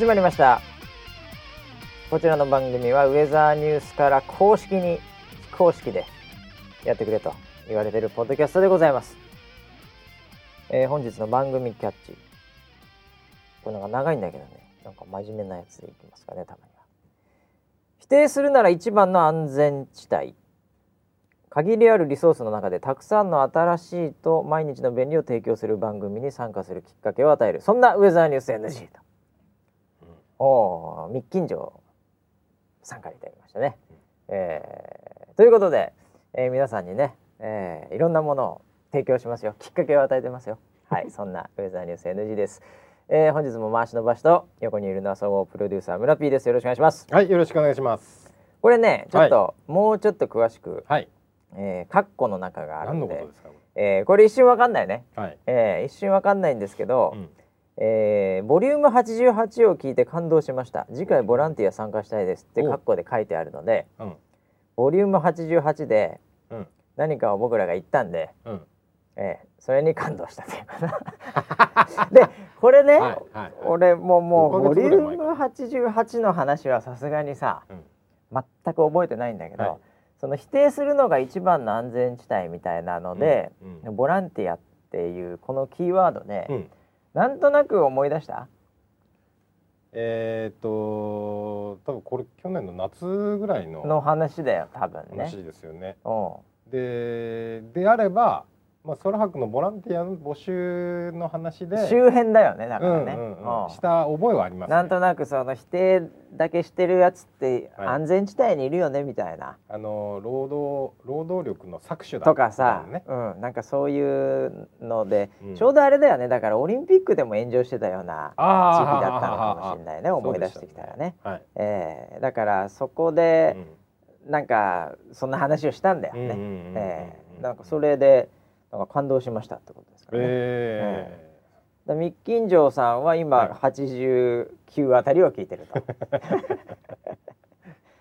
始まりました。こちらの番組はウェザーニュースから公式に非公式でやってくれと言われているポッドキャストでございます、えー本日の番組キャッチこれなんか長いんだけどね。なんか真面目なやつでいきますかねたまには。否定するなら一番の安全地帯。限りあるリソースの中でたくさんの新しいと毎日の便利を提供する番組に参加するきっかけを与える。そんなウェザーニュース NG と、おお密近所参加いただきましたね、えーということで、えー皆さんにね、えーいろんなものを提供しますよ。きっかけを与えてますよ。はいそんなウェザーニュース NG です、えー本日も回しの場所と横にいるのは総合プロデューサー村 P です。よろしくお願いします。はい、よろしくお願いします。これねちょっと、もうちょっと詳しくはい、えー、カッコの中がある何んで。のことですか。こえーこれ一瞬わかんないね、れはい。えー一瞬わかんないんですけど、うんえーボリューム88を聞いて感動しました次回ボランティア参加したいですっておカッコで書いてあるのでうん。ボリューム88でうん。何かを僕らが言ったんで、うん。えーそれに感動したというかな でこれね、はいはい俺もうもう5ヶボリューム88の話はさすがにさうん。全く覚えてないんだけど、はいその否定するのが一番の安全地帯みたいなので、ボランティアっていうこのキーワードで、うん。なんとなく思い出した？えーっと、多分これ去年の夏ぐらいのの話だよ多分ね。話ですよね。うんで、であれば、まあ空白のボランティアの募集の話で。周辺だよねだかうんらね。うんうんうんした覚えはあります、ね。なんとなくその否定だけしてるやつってはい安全地帯にいるよねみたいな。あの労働労働力の搾取だとかさ、ね。うん、なんかそういうので、うんちょうどあれだよねだからオリンピックでも炎上してたような時期あだったのかもしれないね思い出してきたらね。はい。えーだからそこで、なんかそんな話をしたんだよね。うんうんうんうんうんえーなんかそれでなんか感動しましたってことですかね。えだミッキンジョーさんは今、はい89あたりを聞いてると、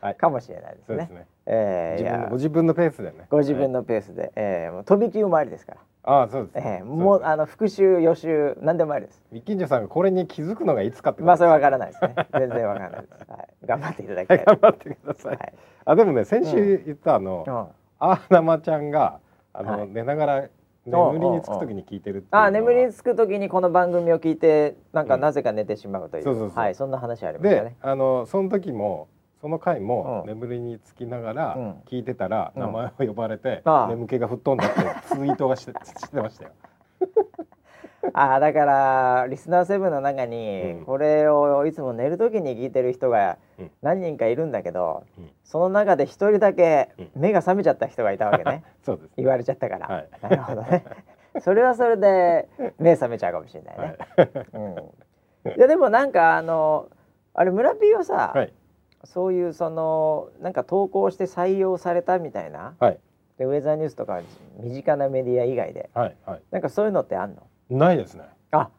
はいかもしれないですね。ですね。えー自分のご自分のペースでね。ご自分の。のペースで、えーもう飛び級もありですから、ああそうです、えーもうあの復習予習何でもありです。ミッキンジョさんがこれに気づくのがいつかってまあそれわからないですね。全然わからないです。はい、頑張っていただきたい。頑張ってください。はいあでもね先週言ったあの、うんあーなまちゃんがあの、はい寝ながら眠りにつくときに聞いてるあ眠りにつく時にこの番組を聞いてなんかうん。なぜか寝てしまうという,、はいそんな話ありましたでね。あのその時もその回もうん。眠りにつきながらうん。聞いてたら、うん。名前を呼ばれて、眠気が吹っ飛んだってツイートがして してましたよ。あーだからリスナーセブンの中にうん。これをいつも寝る時に聞いてる人がうん。何人かいるんだけど、うん。その中で一人だけうん。目が覚めちゃった人がいたわけね。そうです、言われちゃったから、はい。なるほどね。それはそれで目覚めちゃうかもしれないはねい、うん、いやでもなんかあのあれ村 P はさ、はい。そういうそのなんか投稿して採用されたみたいな。はい。でウェザーニュースとか身近なメディア以外で。はいはい。なんかそういうのってあんの？ないですね。あ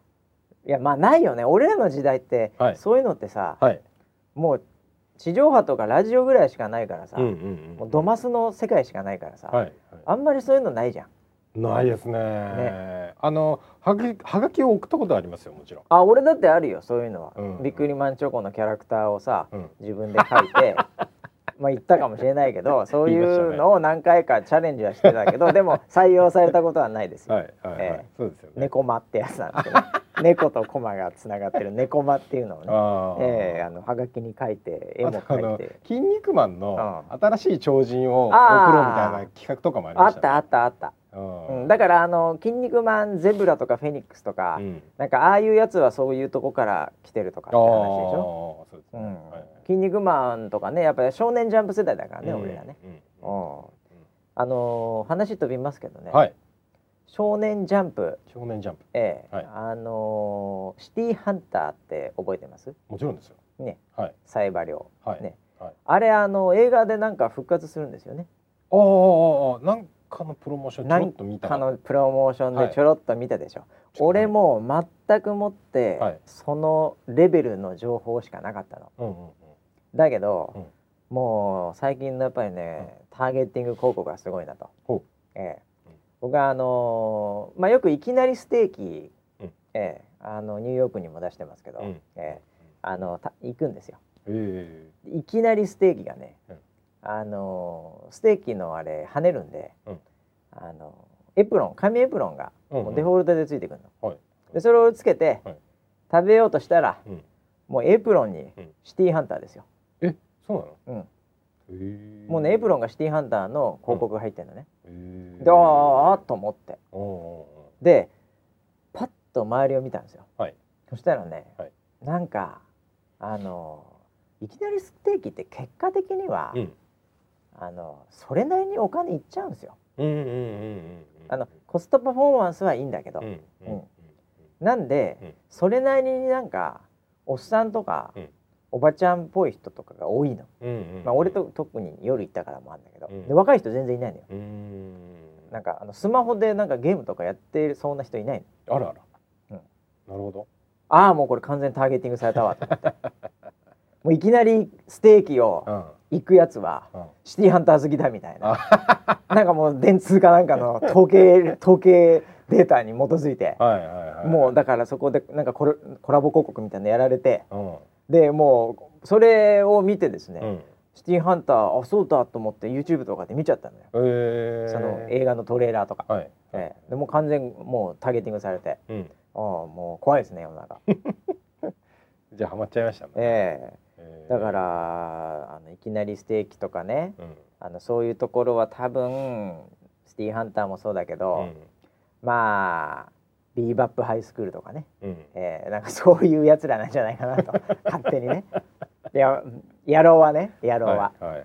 いやまあないよね俺らの時代って、はいそういうのってさ、はい。もう地上波とかラジオぐらいしかないからさ、うんうんうん。もうドマスの世界しかないからさ、はい、はい。あんまりそういうのないじゃんないですね。あのはがきはがきを送ったことありますよもちろん。あ俺だってあるよそういうのは、うんビックリマンチョコのキャラクターをさ、うん自分で書いて まあ言ったかもしれないけどそういうのを何回かチャレンジはしてたけどでも採用されたことはないですよ、はいはいはい。ええ。そうですよね。猫間ってやつなんですけど 猫とコマがつながってる猫間っていうのをね。ああ。ええあのはがきに書いて絵も描いて。筋肉マンのう新しい超人を送ろうみたいな企画とかもありましね。あったたあったあった、うん。うん、だからあの「筋肉マンゼブラ」とか「フェニックス」とか、うん。なんかああいうやつはそういうとこから来てるとかって話でしょ？ああそうですね。うん。はい筋肉マンとかねやっぱり少年ジャンプ世代だからね、うん。俺らね。うん。うん。あのー話飛びますけどね、はい。少年ジャンプ、少年ジャンプ。ええ。はい。あのーシティハンターって覚えてます？もちろんですよ。ね。はい。サイバリョウはい。ね。はい。あれあの映画でなんか復活するんですよね。ああなんかのプロモーションちょろっと見たかのプロモーションはい。でちょろっと見たでしょ、俺も全くもって、はい。そのレベルの情報しかなかったの。だけど、うん。もう最近のやっぱりね、ターゲッティング広告がすごいなと、ほええ。うん僕はあのーまあよくいきなりステーキ、うん。ええあのニューヨークにも出してますけど、うん。ええあのた行くんですよ。え。いきなりステーキがね、うん。あのステーキのあれ跳ねるんで、うん。あのエプロン紙エプロンがうんうん。もうデフォルトでついてくるの、はい。でそれをつけて、はい。食べようとしたらうん。もうエプロンにうん。シティーハンターですよ、えそうなの？うん、もうねエプロンがシティーハンターの広告が入ってるのね、へえ。であーあーと思って。でパッと周りを見たんですよ。はい。そしたらね、はい。なんかあのいきなりステーキって結果的には、うん。あのそれなりにお金いっちゃうんですよ。うんうんうんうんうんあのコストパフォーマンスはいいんだけど、うんうん。うん。なんで、うん。それなりになんかおっさんとか、うんおばちゃんっぽい人とかが多いの。うんうんまあ俺と特に夜行ったからもあるんだけど、うん。で若い人全然いないのよ。うーん。なんかあのスマホでなんかゲームとかやってるそんな人いないの。あらあら、うん。なるほど。ああもうこれ完全にターゲティングされたわと思って。もういきなりステーキをうん。行くやつはうん。シティハンター好きだみたいな。なんかもう電通かなんかの 統計統計データに基づいて、はいはいはいもうだからそこでなんかコラコラボ広告みたいなのやられて。うんでもうそれを見てですね、うん。シティハンターあそうだと思って YouTube とかで見ちゃったのよ、えー、その映画のトレーラーとか、はい。ええ。でもう完全もうターゲティングされて。うん。ああもう怖いですね世の中、じゃあハマっちゃいましたね、ええ。えだからあのいきなりステーキとかねうん。あのそういうところは多分シティハンターもそうだけど、うん。まあビーバップハイスクールとかね、うん。えー、なんかそういうやつらなんじゃないかなと。勝手にね。いや野郎はね。野郎は、はいはいはい。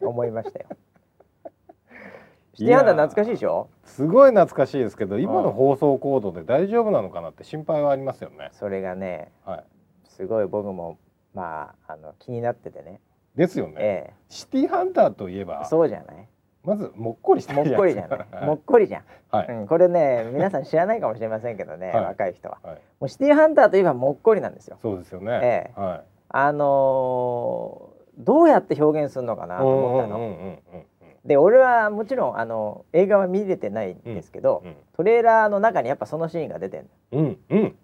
うん、思いましたよ。シティハンター懐かしいでしょ？すごい懐かしいですけど今の放送コードで大丈夫なのかなって心配はありますよね。それがねはい。すごい僕もまああの気になっててね。ですよね、えシティハンターといええばそうじゃない？まずもっこりしてもっこりじゃない。もっこりじゃん、はい、うん、これね皆さん知らないかもしれませんけどね、はい。若い人は。はい、もうシティハンターといえばもっこりなんですよ。そうですよね、ええ。はい。あのーどうやって表現するのかなと思ったの、うんうんうんうんで俺はもちろんあの映画は見れてないんですけど、うんトレーラーの中にやっぱそのシーンが出てるうんうん。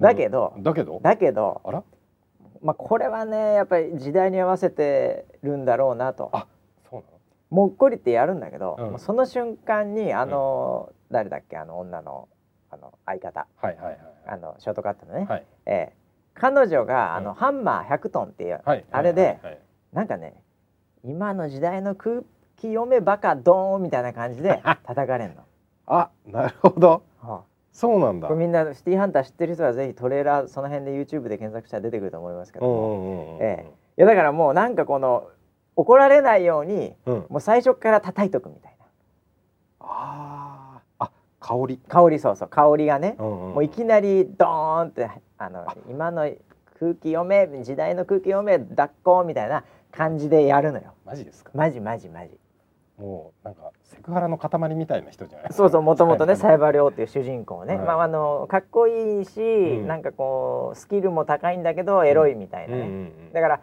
だけどだけど？だけど、あら？まあ、これはねやっぱり時代に合わせてるんだろうなと。あもっこりってやるんだけど、うん。その瞬間にあの、誰だっけあの女のあの相方。はいはいはいあのショートカットのね、はい。ええ。彼女があの、うんハンマー100トンっていう、はい。あれで、はいはい。なんかね今の時代の空気読めバカドーンみたいな感じで 叩かれんの。あなるほど。はそうなんだ。あこれみんなシティハンター知ってる人はぜひトレーラーその辺で YouTube で検索したら出てくると思いますけどうんうも、んうんうん。え。いやだからもうなんかこの怒られないようにうん。もう最初から叩いとくみたいな。あー。あ香り。香りそうそう。香りがね、うんうん。もういきなりドーンってあの今の空気読め時代の空気読め抱っこみたいな感じでやるのよ。マジですか？マジマジマジ。もうなんかセクハラの塊みたいな人じゃない？そうそうもともとねはいサイバリョウっていう主人公ね、はいまああのかっこいいし、ん。なんかこうスキルも高いんだけどエロいみたいなね、うんうんうん。だから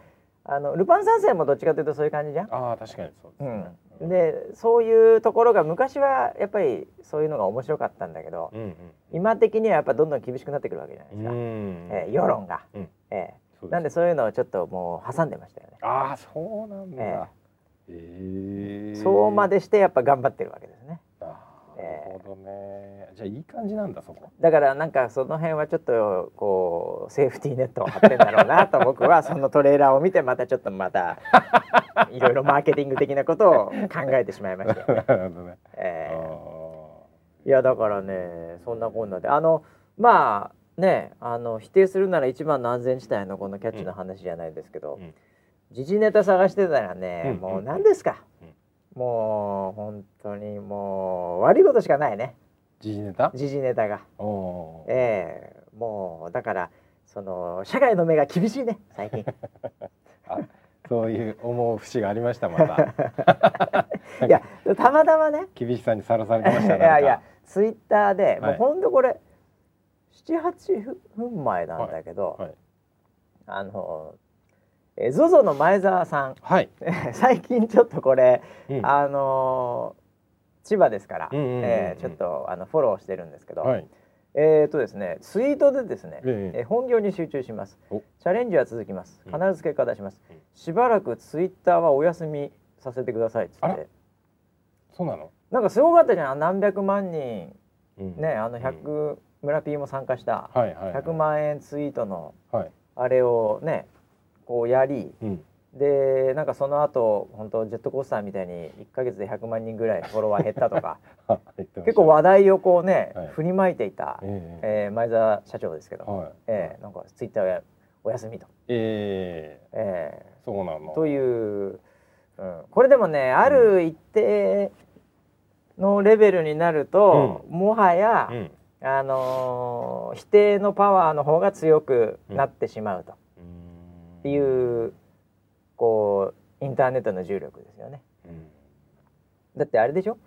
あのルパン三世もどっちかというとそういう感じじゃん？ああ確かにそうですね。うん、でそういうところが昔はやっぱりそういうのが面白かったんだけど、うんうん今的にはやっぱどんどん厳しくなってくるわけじゃないですか、うん。えー世論が、うん。えー。なんでそういうのをちょっともう挟んでましたよね、ああそうなんだ。えええそうまでしてやっぱ頑張ってるわけですねなるほどね。じゃあいい感じなんだそこ。だからなんかその辺はちょっとこうセーフティーネットを張ってんだろうなと僕はそのトレーラーを見てまたちょっとまた いろいろマーケティング的なことを考えてしまいましたよね。なるほどね。えー。あいやだからねそんなこんなで。あのまあねあの否定するなら一番の安全地帯のこのキャッチの話じゃないですけど、うん。時事ネタ探してたらね、うん。もう何ですか、もう本当にもう悪いことしかないね。ー時事ネタ？時事ネタが。ええもうだからその社会の目が厳しいね最近。あそういう思う節がありましたまた。いやたまたまね。厳しさにさらされてました いやいやツイッターで、はい。もうほんとこれ78分前なんだけど、はい。あのえ ZOZO の前澤さん。はい、最近ちょっとこれ、うん。あの千葉ですから、うんうんうんうんえーちょっとあのフォローしてるんですけど、はい、えー、とですねツイートでですね、ええ。えー本業に集中します。お。チャレンジは続きます。うん。必ず結果出します、うん。しばらくツイッターはお休みさせてくださいっつって。そうなの、なんかすごかったじゃん。何百万人うん。ねあのうん。100、村 P も参加した。はいはい、はい、100万円ツイートのはい、あれをねこうやりうん、でなんかその後本当ジェットコースターみたいに1ヶ月で100万人ぐらいフォロワー減ったとか 結構話題をこうね、はい。振りまいていた、ええ。えー前澤社長ですけど、はい。えーなんかツイッターやお休みと、ええ。えそうなの。ーという、うん、これでもねある一定のレベルになると、もはや、うん。あのー否定のパワーの方が強くなってしまうと、っていうこうインターネットの重力ですよね。うん。だってあれでしょ？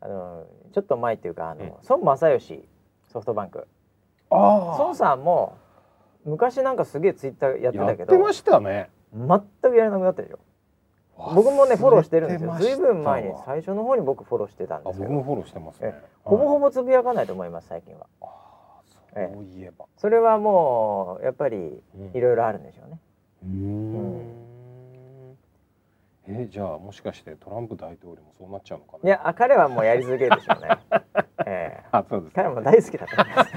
あのちょっと前っていうかあの、うん孫正義ソフトバンク。あ孫さんも昔なんかすげえツイッターやってやたけどってましたね。全くやらなくなったでしょ。僕もねフォローしてるんですよ。ずいぶん前にあ最初の方に僕フォローしてたんですけど。僕もフォローしてますね。えほぼほぼぼつぶやかないと思います最近は。そういえば。それはもうやっぱりうん。いろいろあるんでしょうね。うーんえじゃあもしかしてトランプ大統領もそうなっちゃうのかな？いやあ彼はもうやり続けるでしょうね。ええ。あそうです彼も大好きだと思います。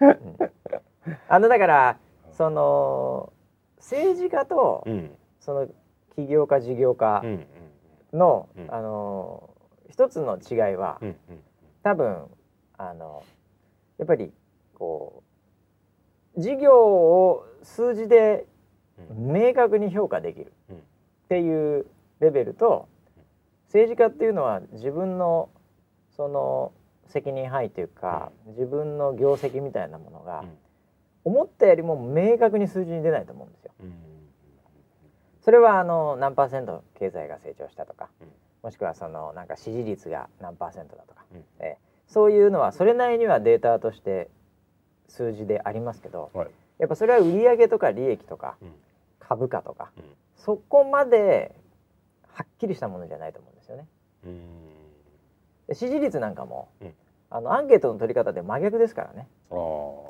うん。あのだからその政治家とうん。その起業家事業家うんうんの、うん。あの一つの違いは、うんうん。多分あのやっぱりこう事業を数字でうん明確に評価できるうん。っていうレベルと政治家っていうのは自分のその責任範囲というか、自分の業績みたいなものがうん。思ったよりも明確に数字に出ないと思うんですよ。うん。それはあの何パーセント経済が成長したとか、うん。もしくはそのなんか支持率が何パーセントだとか、うん。えーそういうのはそれなりにはデータとして数字でありますけどはい。やっぱそれは売上とか利益とかうん。株価とかうん。そこまではっきりしたものじゃないと思うんですよね。うん。で支持率なんかも、うん。あのアンケートの取り方で真逆ですからね、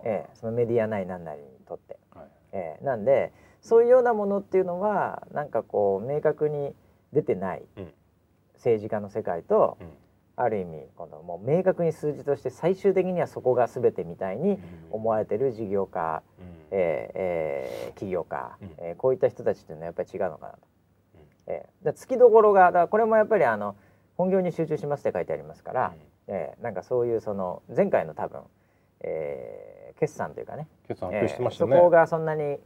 ええそのメディアなりなんなりにとって、はい。ええなんでそういうようなものっていうのはなんかこう明確に出てないうん。政治家の世界と、うんある意味このもう明確に数字として最終的にはそこが全てみたいに思われてる事業家、うん。えーえー起業家、うん。えーこういった人たちっていうのはやっぱり違うのかなと。うん。えー、だからきどころがだこれもやっぱりあの本業に集中しますって書いてありますから、えーなんかそういうその前回の多分、えー決算というかね、決算発表してましたね。えーそこがそんなに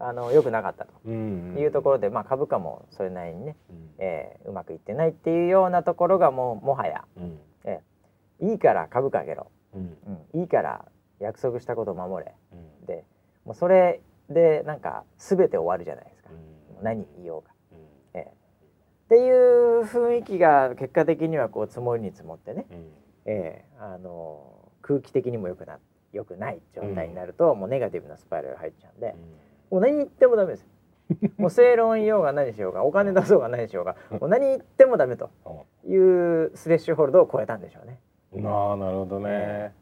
あの良くなかったと。うんいうところで、まあ、株価もそれなりにね、うん。えーうまくいってないっていうようなところがもうもはやうん。いいから株価上げろ、うん。うん、いいから約束したことを守れ。うん。でもうそれでなんか全て終わるじゃないですか、何言おうか。うん。ええっていう雰囲気が結果的にはこう積もりに積もってね、うん。ええあの空気的にもよくな良くない状態になると、もうネガティブなスパイラルが入っちゃうんで、もう何言ってもダメですよ。もう正論言おうが何しようがお金出そうが何しようがもう何言ってもダメというスレッシュホールドを超えたんでしょうね。うんああなるほどね。え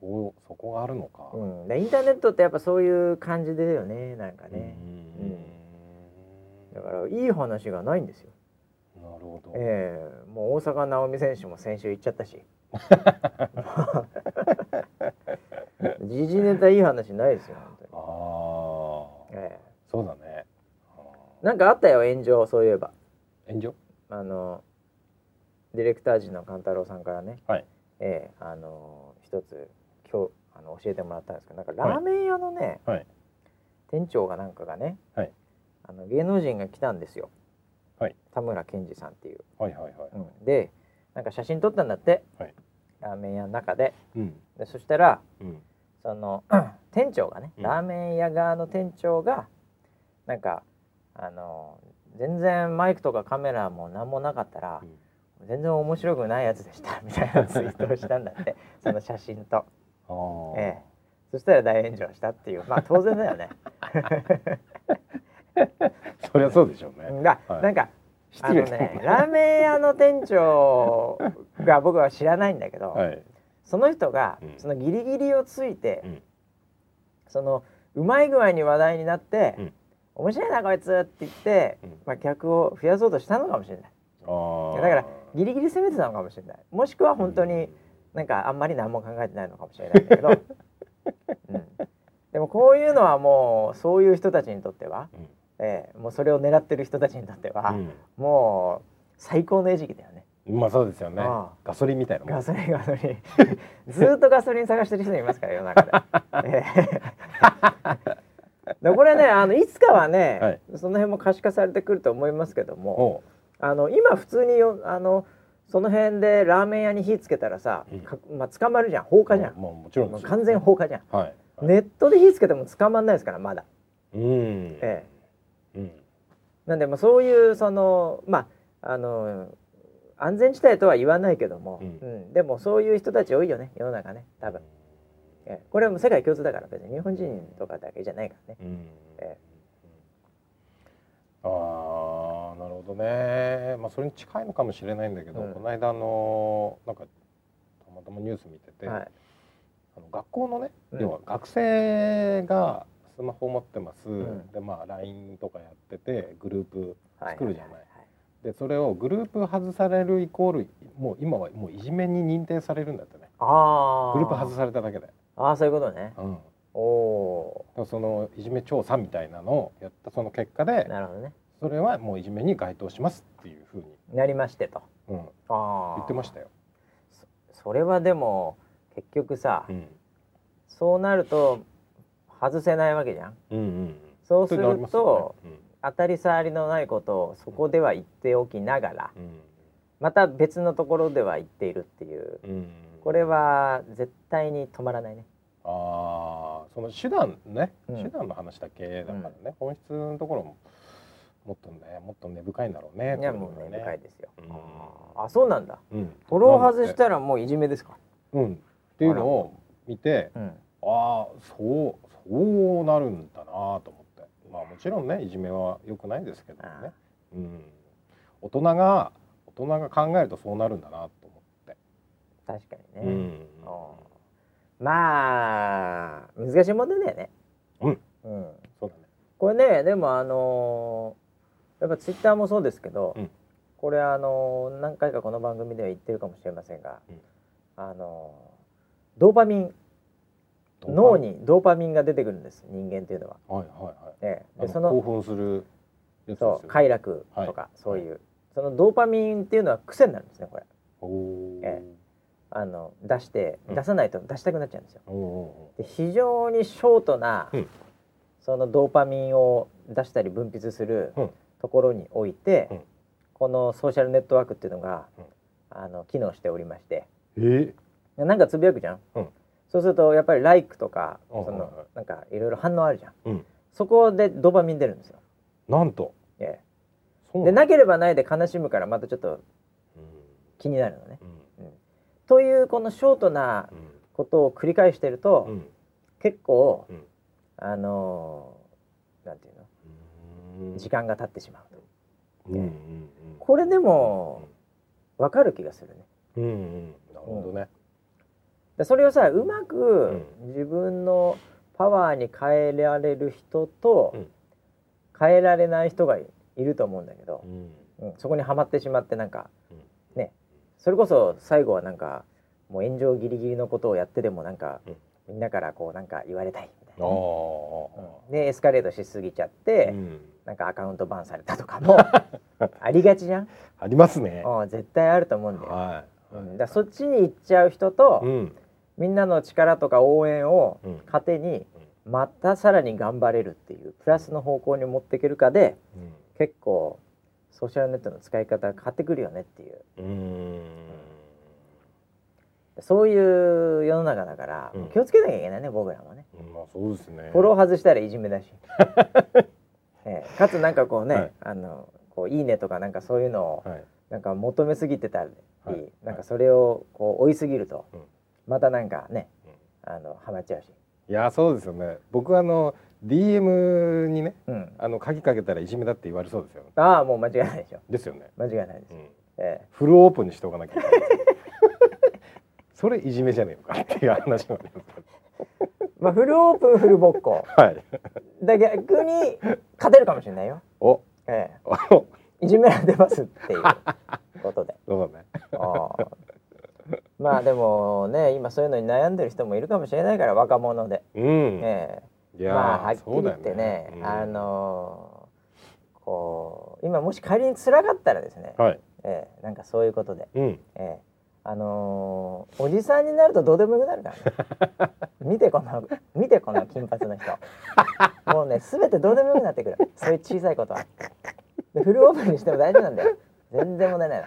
そうそこがあるのか。うん、でインターネットってやっぱそういう感じだよねなんかね、だからいい話がないんですよ。なるほど。ええ。もう大坂なおみ選手も先週行っちゃったし。時事ネタいい話ないですよ本当に、ああえ。そうだね。なんかあったよ炎上そういえば。ー炎上？あのディレクター陣の勘太郎さんからね、はい。ええあの一つ今日あの教えてもらったんですけどなんかラーメン屋のね、はい。店長がなんかがね、はい。あの芸能人が来たんですよ、はい。田村健二さんっていう、はいはいはい。うん。でなんか写真撮ったんだって、はい。ラーメン屋の中で。うん。でそしたらうんその店長がねうん。ラーメン屋側の店長がなんかあの全然マイクとかカメラも何もなかったら全然面白くないやつでした みたいなツイートをしたんだって その写真と、ええ、そしたら大炎上したっていう。まあ当然だよね。そりゃそうでしょうね。だ、はい。なんかあのねラーメン屋の店長が僕は知らないんだけど、はいその人がうん。そのギリギリをついて、うん。そのうまい具合に話題になって、うん。面白いなこいつって言って、うん。まあ、客を増やそうとしたのかもしれない。だからギリギリ攻めてたのかもしれない。もしくは本当になんかあんまり何も考えてないのかもしれないんだけど、うん、でもこういうのはもうそういう人たちにとっては、うん。ええもうそれを狙ってる人たちにとっては、うん。もう最高の餌食だよねまあそうですよね。ああガソリンみたいなガソリンガソリン。ずーっとガソリン探してる人いますから世の中で、ええ。でこれねあのいつかはね、はい。その辺も可視化されてくると思いますけどもあの今普通によあのその辺でラーメン屋に火つけたらさ、うん。かまあ、捕まるじゃん。放火じゃん、まあもちろん。ですよもう完全放火じゃん、はい。はいネットで火つけても捕まんないですからまだ。うん。えうん。なんでもうそういうそのまああの安全地帯とは言わないけども、うん。うん。でもそういう人たち多いよね世の中ね多分、ええ。これはもう世界共通だから別に日本人とかだけじゃないからね。うん。えああなるほどね。まあそれに近いのかもしれないんだけど、うん。この間あのなんかたまたまニュース見てて、はい。あの学校のね、うん。要は学生がスマホを持ってます、ん。でまあ LINE とかやっててグループはい作るじゃない。ははでそれをグループ外されるイコールもう今はもういじめに認定されるんだってね。ああグループ外されただけで、ああそういうことね。うん、おおそのいじめ調査みたいなのをやったその結果でーなるほどね。それはもういじめに該当しますっていうふうに、なりましてと。うん、ああ言ってましたよ。それはでも結局さ、うん。そうなると外せないわけじゃん。うんうん、そうするそれなりますと、よね当たり障りのないことをそこでは言っておきながら、うん。また別のところでは言っているっていう。うん。うんこれは絶対に止まらないね。ああその手段ね、うん。手段の話だけ。だからね、本質のところももっとねもっと根深いんだろうねいやもうこれはね。深いですよ、うん。あそうなんだ。うん、フォロー外したらもういじめですか？うん。っていうのを見てうん。ああそうそうなるんだなと思ってまあもちろんねいじめは良くないですけどあね、うん、大人が大人が考えるとそうなるんだなと思って、確かにね、うん。まあ難しい問題だよね。うん。うん、そうだね。これねでもあのーやっぱツイッターもそうですけど、うん。これあのー何回かこの番組では言ってるかもしれませんが、うん。あのードーパミン脳にドーパミンが出てくるんです人間というのは。はいはいはい。えでその奮するね。そう快楽とか、はい。そういう。そのドーパミンっていうのは癖になるんですねこれ。おえあの出してうん。出さないと出したくなっちゃうんですよ。おおで非常にショートな、うん。そのドーパミンを出したり分泌するうん。ところにおいて、うん。このソーシャルネットワークっていうのが、うん。あの機能しておりまして。えー、なんかつぶやくじゃん、うんそうするとやっぱり「ライク」とかそのなんかいろいろ反応あるじゃん。うん。そこでドーパミン出るんですよ。なんと。ええ。でなければないで悲しむからまたちょっとうん。気になるのね。うん。というこのショートなうんことを繰り返してると、うん。結構、うん。あのーなんていうの？うん。時間が経ってしまうと。うんうんうん。これでもわかる気がするね。うんうん。なるほどねでそれをさうまうく自分のパワーに変えられる人と、うん。変えられない人がいると思うんだけどう、ん。うんそこにはまってしまってなんかうん。ね。それこそ最後はなんかもう炎上ギリギリのことをやってでもなんか、うん。みんなからこうなんか言われたいみたいあなうん。でエスカレートしすぎちゃって、うん。なんかアカウントバンされたとかも ありがちじゃん、ありますね。うん絶対あると思うんだよ、はい。うん、だそっちに行っちゃう人と、うんみんなの力とか応援をうん。糧にまたさらに頑張れるっていうプラスの方向に持っていけるかで結構ソーシャルネットの使い方が変わってくるよねっていう。そういう世の中だから、うん。気をつけなきゃいけないね僕らもね、まあそうですね。フォロー外したらいじめだし、ええ。かつなんかこうね、はい。あのこういいねとかなんかそういうのをはい。なんか求めすぎてたり、はい。なんかそれをこう追いすぎると、うんまたなんかねうん。あのハマっちゃうし。いやそうですよね。僕あの DM にねうん、あの鍵かけたらいじめだって言われそうですよ。ああもう間違いないでしょ。ですよね、間違いないです、うん、えフルオープンにしておかなきゃいけない。それいじめじゃねえのかっていう話もありますまあフルオープンフルボッコ。どはい。だ逆に勝てるかもしれないよ、お。えお。え、いじめられてますっていうことで。そうだね。ああ まあでもね今そういうのに悩んでる人もいるかもしれないから若者で、うん、ええ。いやーまあはっきり言ってねようん。あのーこう今もし仮に辛かったらですね、はい。ええ、なんかそういうことで、うん。ええ、あのーおじさんになるとどうでもよくなるからね。見てこの見てこの金髪の人。もうね全てどうでもよくなってくる。そういう小さいことは。でフルオープンにしても大丈夫なんだよ。全然問題ないの。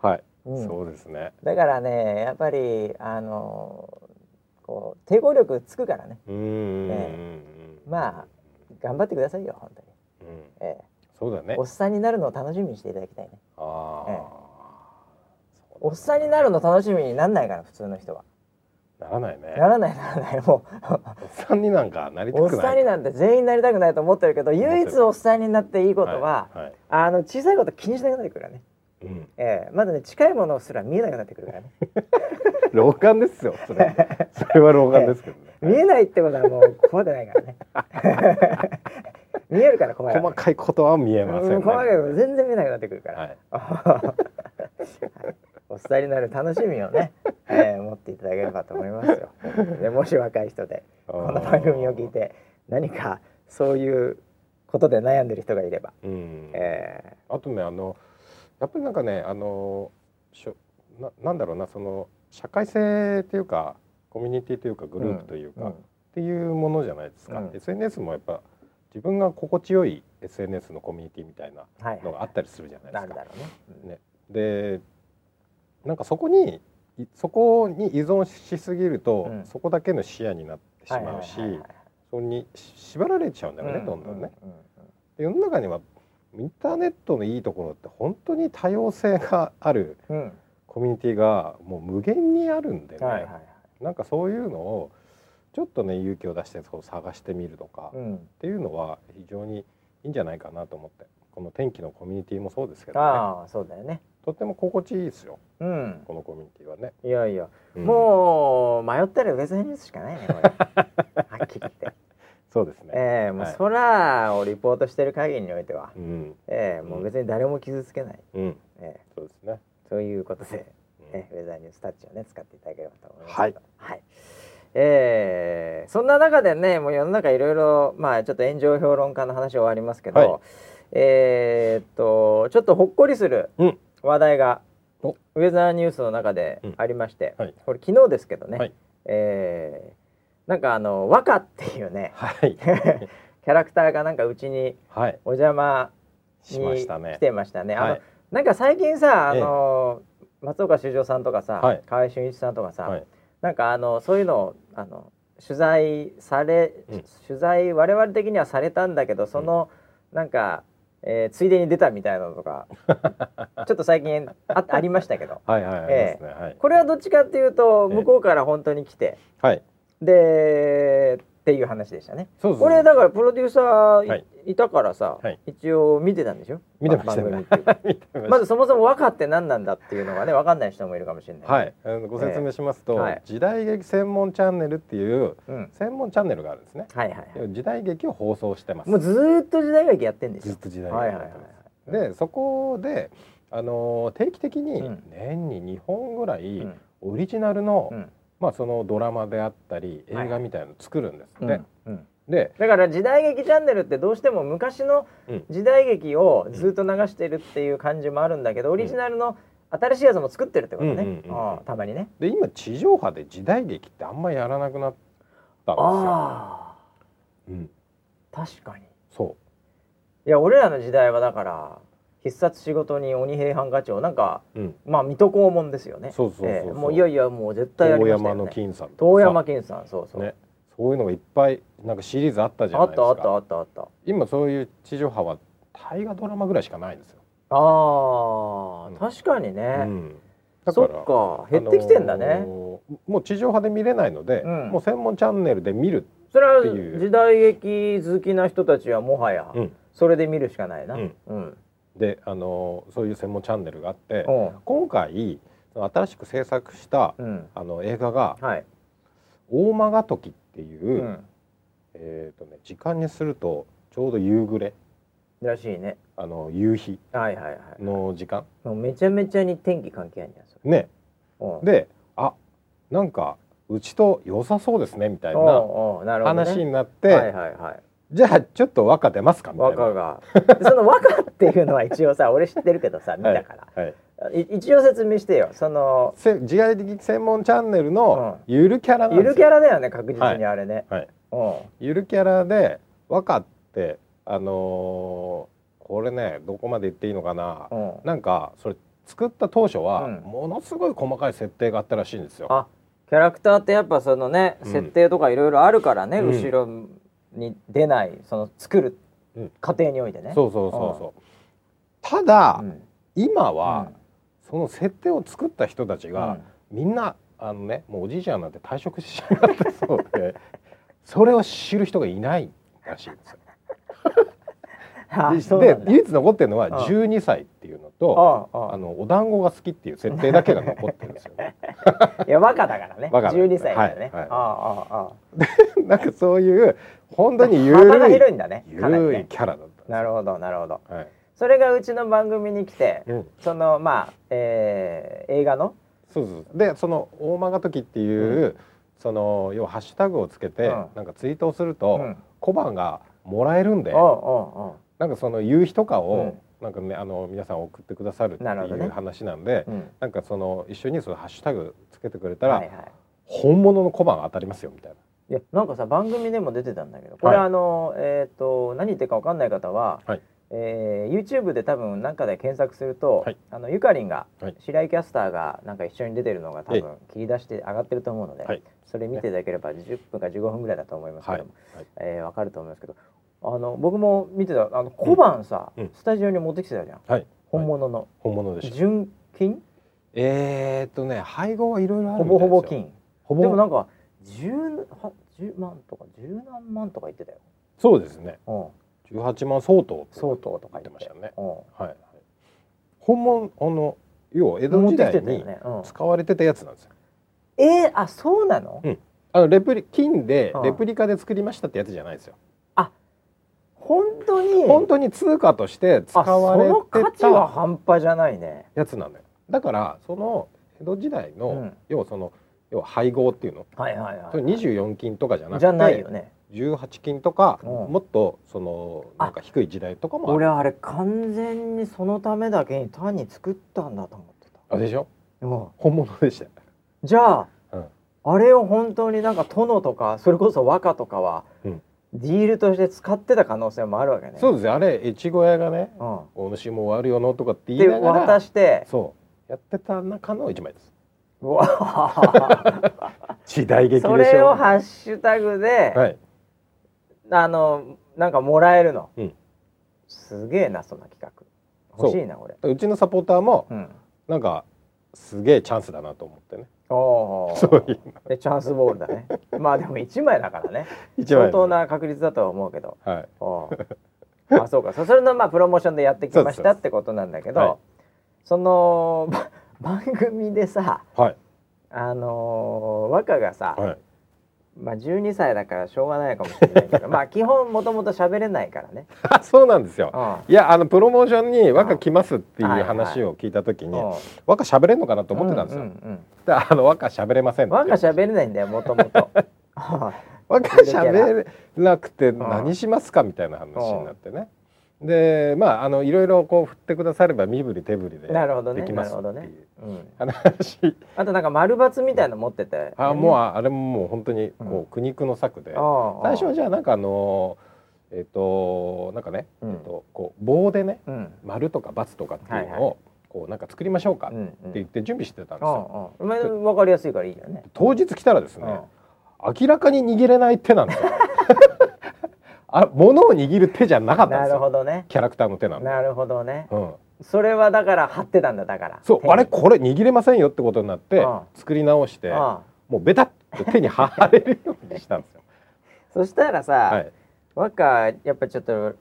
はい、うん。そうですね。だからねやっぱりあのーこう抵抗力つくからね。まあ頑張ってくださいよ本当に、うん、ええ、そうだね。おっさんになるのを楽しみにしていただきたいね。ああ、えおっさんになるの楽しみになんないから普通の人は。ならないね。ならないならない。もおっさんになんかなりたくないうおっさんになんて全員なりたくないと思ってるけど唯一おっさんになっていいことは、はいはい。あの小さいこと気にしなくなってくるからね、うん、ええ。まだね近いものすら見えなくなってくるからね。老眼ですよそれ。それは老眼ですけどね、見えないってことはもう怖くないからね。見えるから怖い。細かいことは見えませんね、うん細かいこと全然見えなくなってくるから、はい。はいおっさんになる楽しみをね、えー持っていただければと思いますよ。でもし若い人でここの番組を聞いて何かそういうことで悩んでる人がいれば、うん。え。あとねあのやっぱりなんかねあのしょななんだろうなその社会性っていうかコミュニティというかグループというか、うんっていうものじゃないですか、うん。SNS もやっぱ自分が心地よい SNS のコミュニティみたいなのがあったりするじゃないですか。ね。ね、でなんかそこにいそこに依存しすぎると、うん。そこだけの視野になってしはいまうし、そこにし縛られちゃうんだよね、うどんどんね。世の中にはインターネットのいいところって本当に多様性があるコミュニティがもう無限にあるんでね、はいはいはい。なんかそういうのをちょっとね勇気を出してそう探してみるとか、っうん。ていうのは非常にいいんじゃないかなと思ってこの天気のコミュニティもそうですけどねああそうだよね。とっても心地いいですようん。このコミュニティはね。いやいや、うんもう迷ったらウェザーニュースしかないねこれ。はっきり。そうですね。ええもうはいそらをリポートしてる限りにおいては、うん、ええもう別に誰も傷つけない。うん、ええそうですね。そういうことで、うんえウェザーニュースタッチをね使っていただければと思います。はい。はい。えーそんな中でねもう世の中いろいろまあちょっと炎上評論家の話は終わりますけど、はいえーっとちょっとほっこりするうん話題が、おウェザーニュースの中でうんありまして、はいこれ昨日ですけどね、はいえーなんかあの和歌っていうねはい。キャラクターがなんかうちにはい。お邪魔しまにしたね来。てましたね。あのはい。なんか最近さあええの、松岡修造さんとかさ、はい河合俊一さんとかさ、はい。なんかあのそういうのをあの取材され、うん取材我々的にはされたんだけどその、なんか、えーついでに出たみたいなのとか ちょっと最近あありましたけど。これはどっちかっていうとええ向こうから本当に来て、はい。でっていう話でしたね。そうそう。これだからプロデューサーい,、たからさ、はい一応見てたんでしょ？見てましたね ままずそもそも和歌って何なんだっていうのがね分かんない人もいるかもしれない。はい。あのご説明しますと、時代劇専門チャンネルっていううん、専門チャンネルがあるんですね。はいはいはい。時代劇を放送してます。もうずーっと時代劇やってんでしょずっ。と時代劇はいはいはい。でそこであのー定期的にうん年に2本ぐらい、うんオリジナルの、うんまあそのドラマであったりはい。映画みたいなの作るんですって、で、だから時代劇チャンネルってどうしても昔のうん。時代劇をずっと流してるっていう感じもあるんだけど、オリジナルの新しいやつも作ってるってことね、うたまにね。で今地上波で時代劇ってあんまりやらなくなったんですよ。うん、確かに。そいや俺らの時代はだから必殺仕事に鬼平犯科帳なんかう、うん、まあ水戸黄門ですよね。そうそうええもういやいやもう絶対や遠りましたよね。山の金さん遠山金さんそうそう。ね、そういうのがいっぱいなんかシリーズあったじゃあっないですか。たあったあったあった。今そういう地上波は大河ドラマぐらいしかないんですよ。ああ、うん確かにね。うん、だそからっか減ってきてんだね。あのーもう地上波で見れないので、うんもう専門チャンネルで見るそれはっていう時代劇好きな人たちはもはやうんそれで見るしかないな。うんうん。であのそういう専門チャンネルがあって今回新しく制作したうん。あの映画がはい。「大間が時」っていう、うん。えーとね、時間にするとちょうど夕暮れらしいね。あの夕日はいはいはい。の時間もうめちゃめちゃに天気関係あるん。ねうんであなんかうちと良さそうですねみたいな。話になって、はいはいはい。じゃあちょっと和歌出ますかみたいな。和歌が。でその和歌っていうのは一応さ、俺知ってるけどさ、見たから。はい、い一応説明してよ。そのせ時代的専門チャンネルのゆるキャラなんゆるキャラ、ラだよね、確実にあれね。はい、うん。ゆるキャラで和歌ってあのーこれねどこまで言っていいのかな、うん。なんかそれ作った当初はうんものすごい細かい設定があったらしいんですよ。あ、キャラクターってやっぱそのね、うん設定とかいろいろあるからね、うん後ろに出ないその作るうん過程においてね。そうそうそうそう。ただ、うん。今は、その設定を作った人たちが、みんなあのねもうおじいちゃんなんて退職しちゃってそうで それを知る人がいないらしいんですよ。あで唯一残ってるのはん12歳っていうのと、あのお団子が好きっていう設定だけが残ってるんですよね。いや和歌だからね。和歌12歳だよね。はいはいあああああなんかそういう本当にゆるいね。ゆるいね。キャラだったなるほどなるほど。はい。それがうちの番組に来て、うん、そのまあ、えー映画の、そうそうでその大間が時っていう、その要はハッシュタグをつけて、うん。なんかツイートをすると、うん。小判がもらえるんで、なんかその夕日とかを、うん。なんかねあの皆さん送ってくださるっていう話なんで、うおう。うん。なんかその一緒にそのハッシュタグつけてくれたら、はいはい。本物の小判当たりますよみたいいやなんかさ番組でも出てたんだけどこれ、はいあのえっ、と何言ってるかわかんない方は、はいえー YouTube で多分何かで検索すると、はい。ああのゆかりんが、はい。白井キャスターがなんか一緒に出てるのが多え分切り出して上がってると思うので、はい。それ見ていただければ10分か15分ぐらいだと思いますけな。ども、はい。えーわかると思いますけどあの僕も見てたあの小判さ、うん。スタジオに持ってきてたじゃん。はい、本物の、本物でした。純金？えー、っとね配合はいろいろあほるみたいですよ。ぼほぼ金。ほぼ。でもなんか 10, は10万とか10何万とか言ってたよ、そうですね。うん、18万相当相当とか言ってましたね。うん。はい。はい。本物あの要は江戸時代に使われてたやつなんですよ。えー、あそうなの、うん。あのレプリ金でうん。レプリカで作りましたってやつじゃないですよ。本当に？本当に通貨として使あわれその価て値はた半端じゃないね。やつなんだよ。だからその江戸時代の、うん。要はその要は配合っていうの、はいはいはいそれ24金とかじゃなくてじゃないよね18金とか、うん。もっとそのなんか低い時代とかもある。俺あれ完全にそのためだけに単に作ったんだと思ってあでしょ？た、うん。本物でした。よ。じゃあ、うん。あれを本当になんか殿とかそれこそ和歌とかは、うん。ディールとして使ってた可能性もあるわけね。そうです。よあれ越後屋がねうん、「お主も悪よの」とかって言でいながら渡して。そう。やってた中の一枚です。うわ 時代劇でしょ。それをハッシュタグで、はいあのなんかもらえるの、うん。すげえなそんな企画。欲しいなこれ。うちのサポーターもうん。なんかすげえチャンスだなと思ってね。おそういうでチャンスボールだね。まあでも1枚だからね。相当な確率だとは思うけど。はい。あそうか。そそれのまあプロモーションでやってきましたってことなんだけど、はい。そのば 番組でさはい。あのー、和歌がさ、はいまあ12歳だからしょうがないかもしれないけど まあ基本もともと喋れないからね。あそうなんですよ。うん。いやあのプロモーションに和歌来ますっていうはいはい話を聞いた時にうん和歌喋れんのかなと思ってたんですよ。うううんであの和歌喋れません和歌喋れないんだよもともと。和歌 喋れなくて何しますかみたいな話になってねでまああのいろいろこう振ってくだされば身振り手振りでなるほどねできますってなるほどね。いううん、話。あとなんか丸抜みたいの持ってて。あもうあれももう本当にこう苦肉の策で。あ最初はじゃあなんかあのえっ、となんかね、うん。えっとこう棒でねうん。丸とか×とかっていうのを、こうなんか作りましょうかって言って準備してたんですよ。うんうん。まあわかりやすいからいいよね。当日来たらですね、うん。明らかに握れない手なんですよ。あ物を握る手じゃなかったんなですよ。るほどね。キャラクターの手なんで。なるほどね。うん、それはだから貼ってたんだだから。そうあれこれ握れませんよってことになってうん作り直してあもうベタッと手に貼れるようにしたんですよ。そしたらさ、はい若やっぱちょっと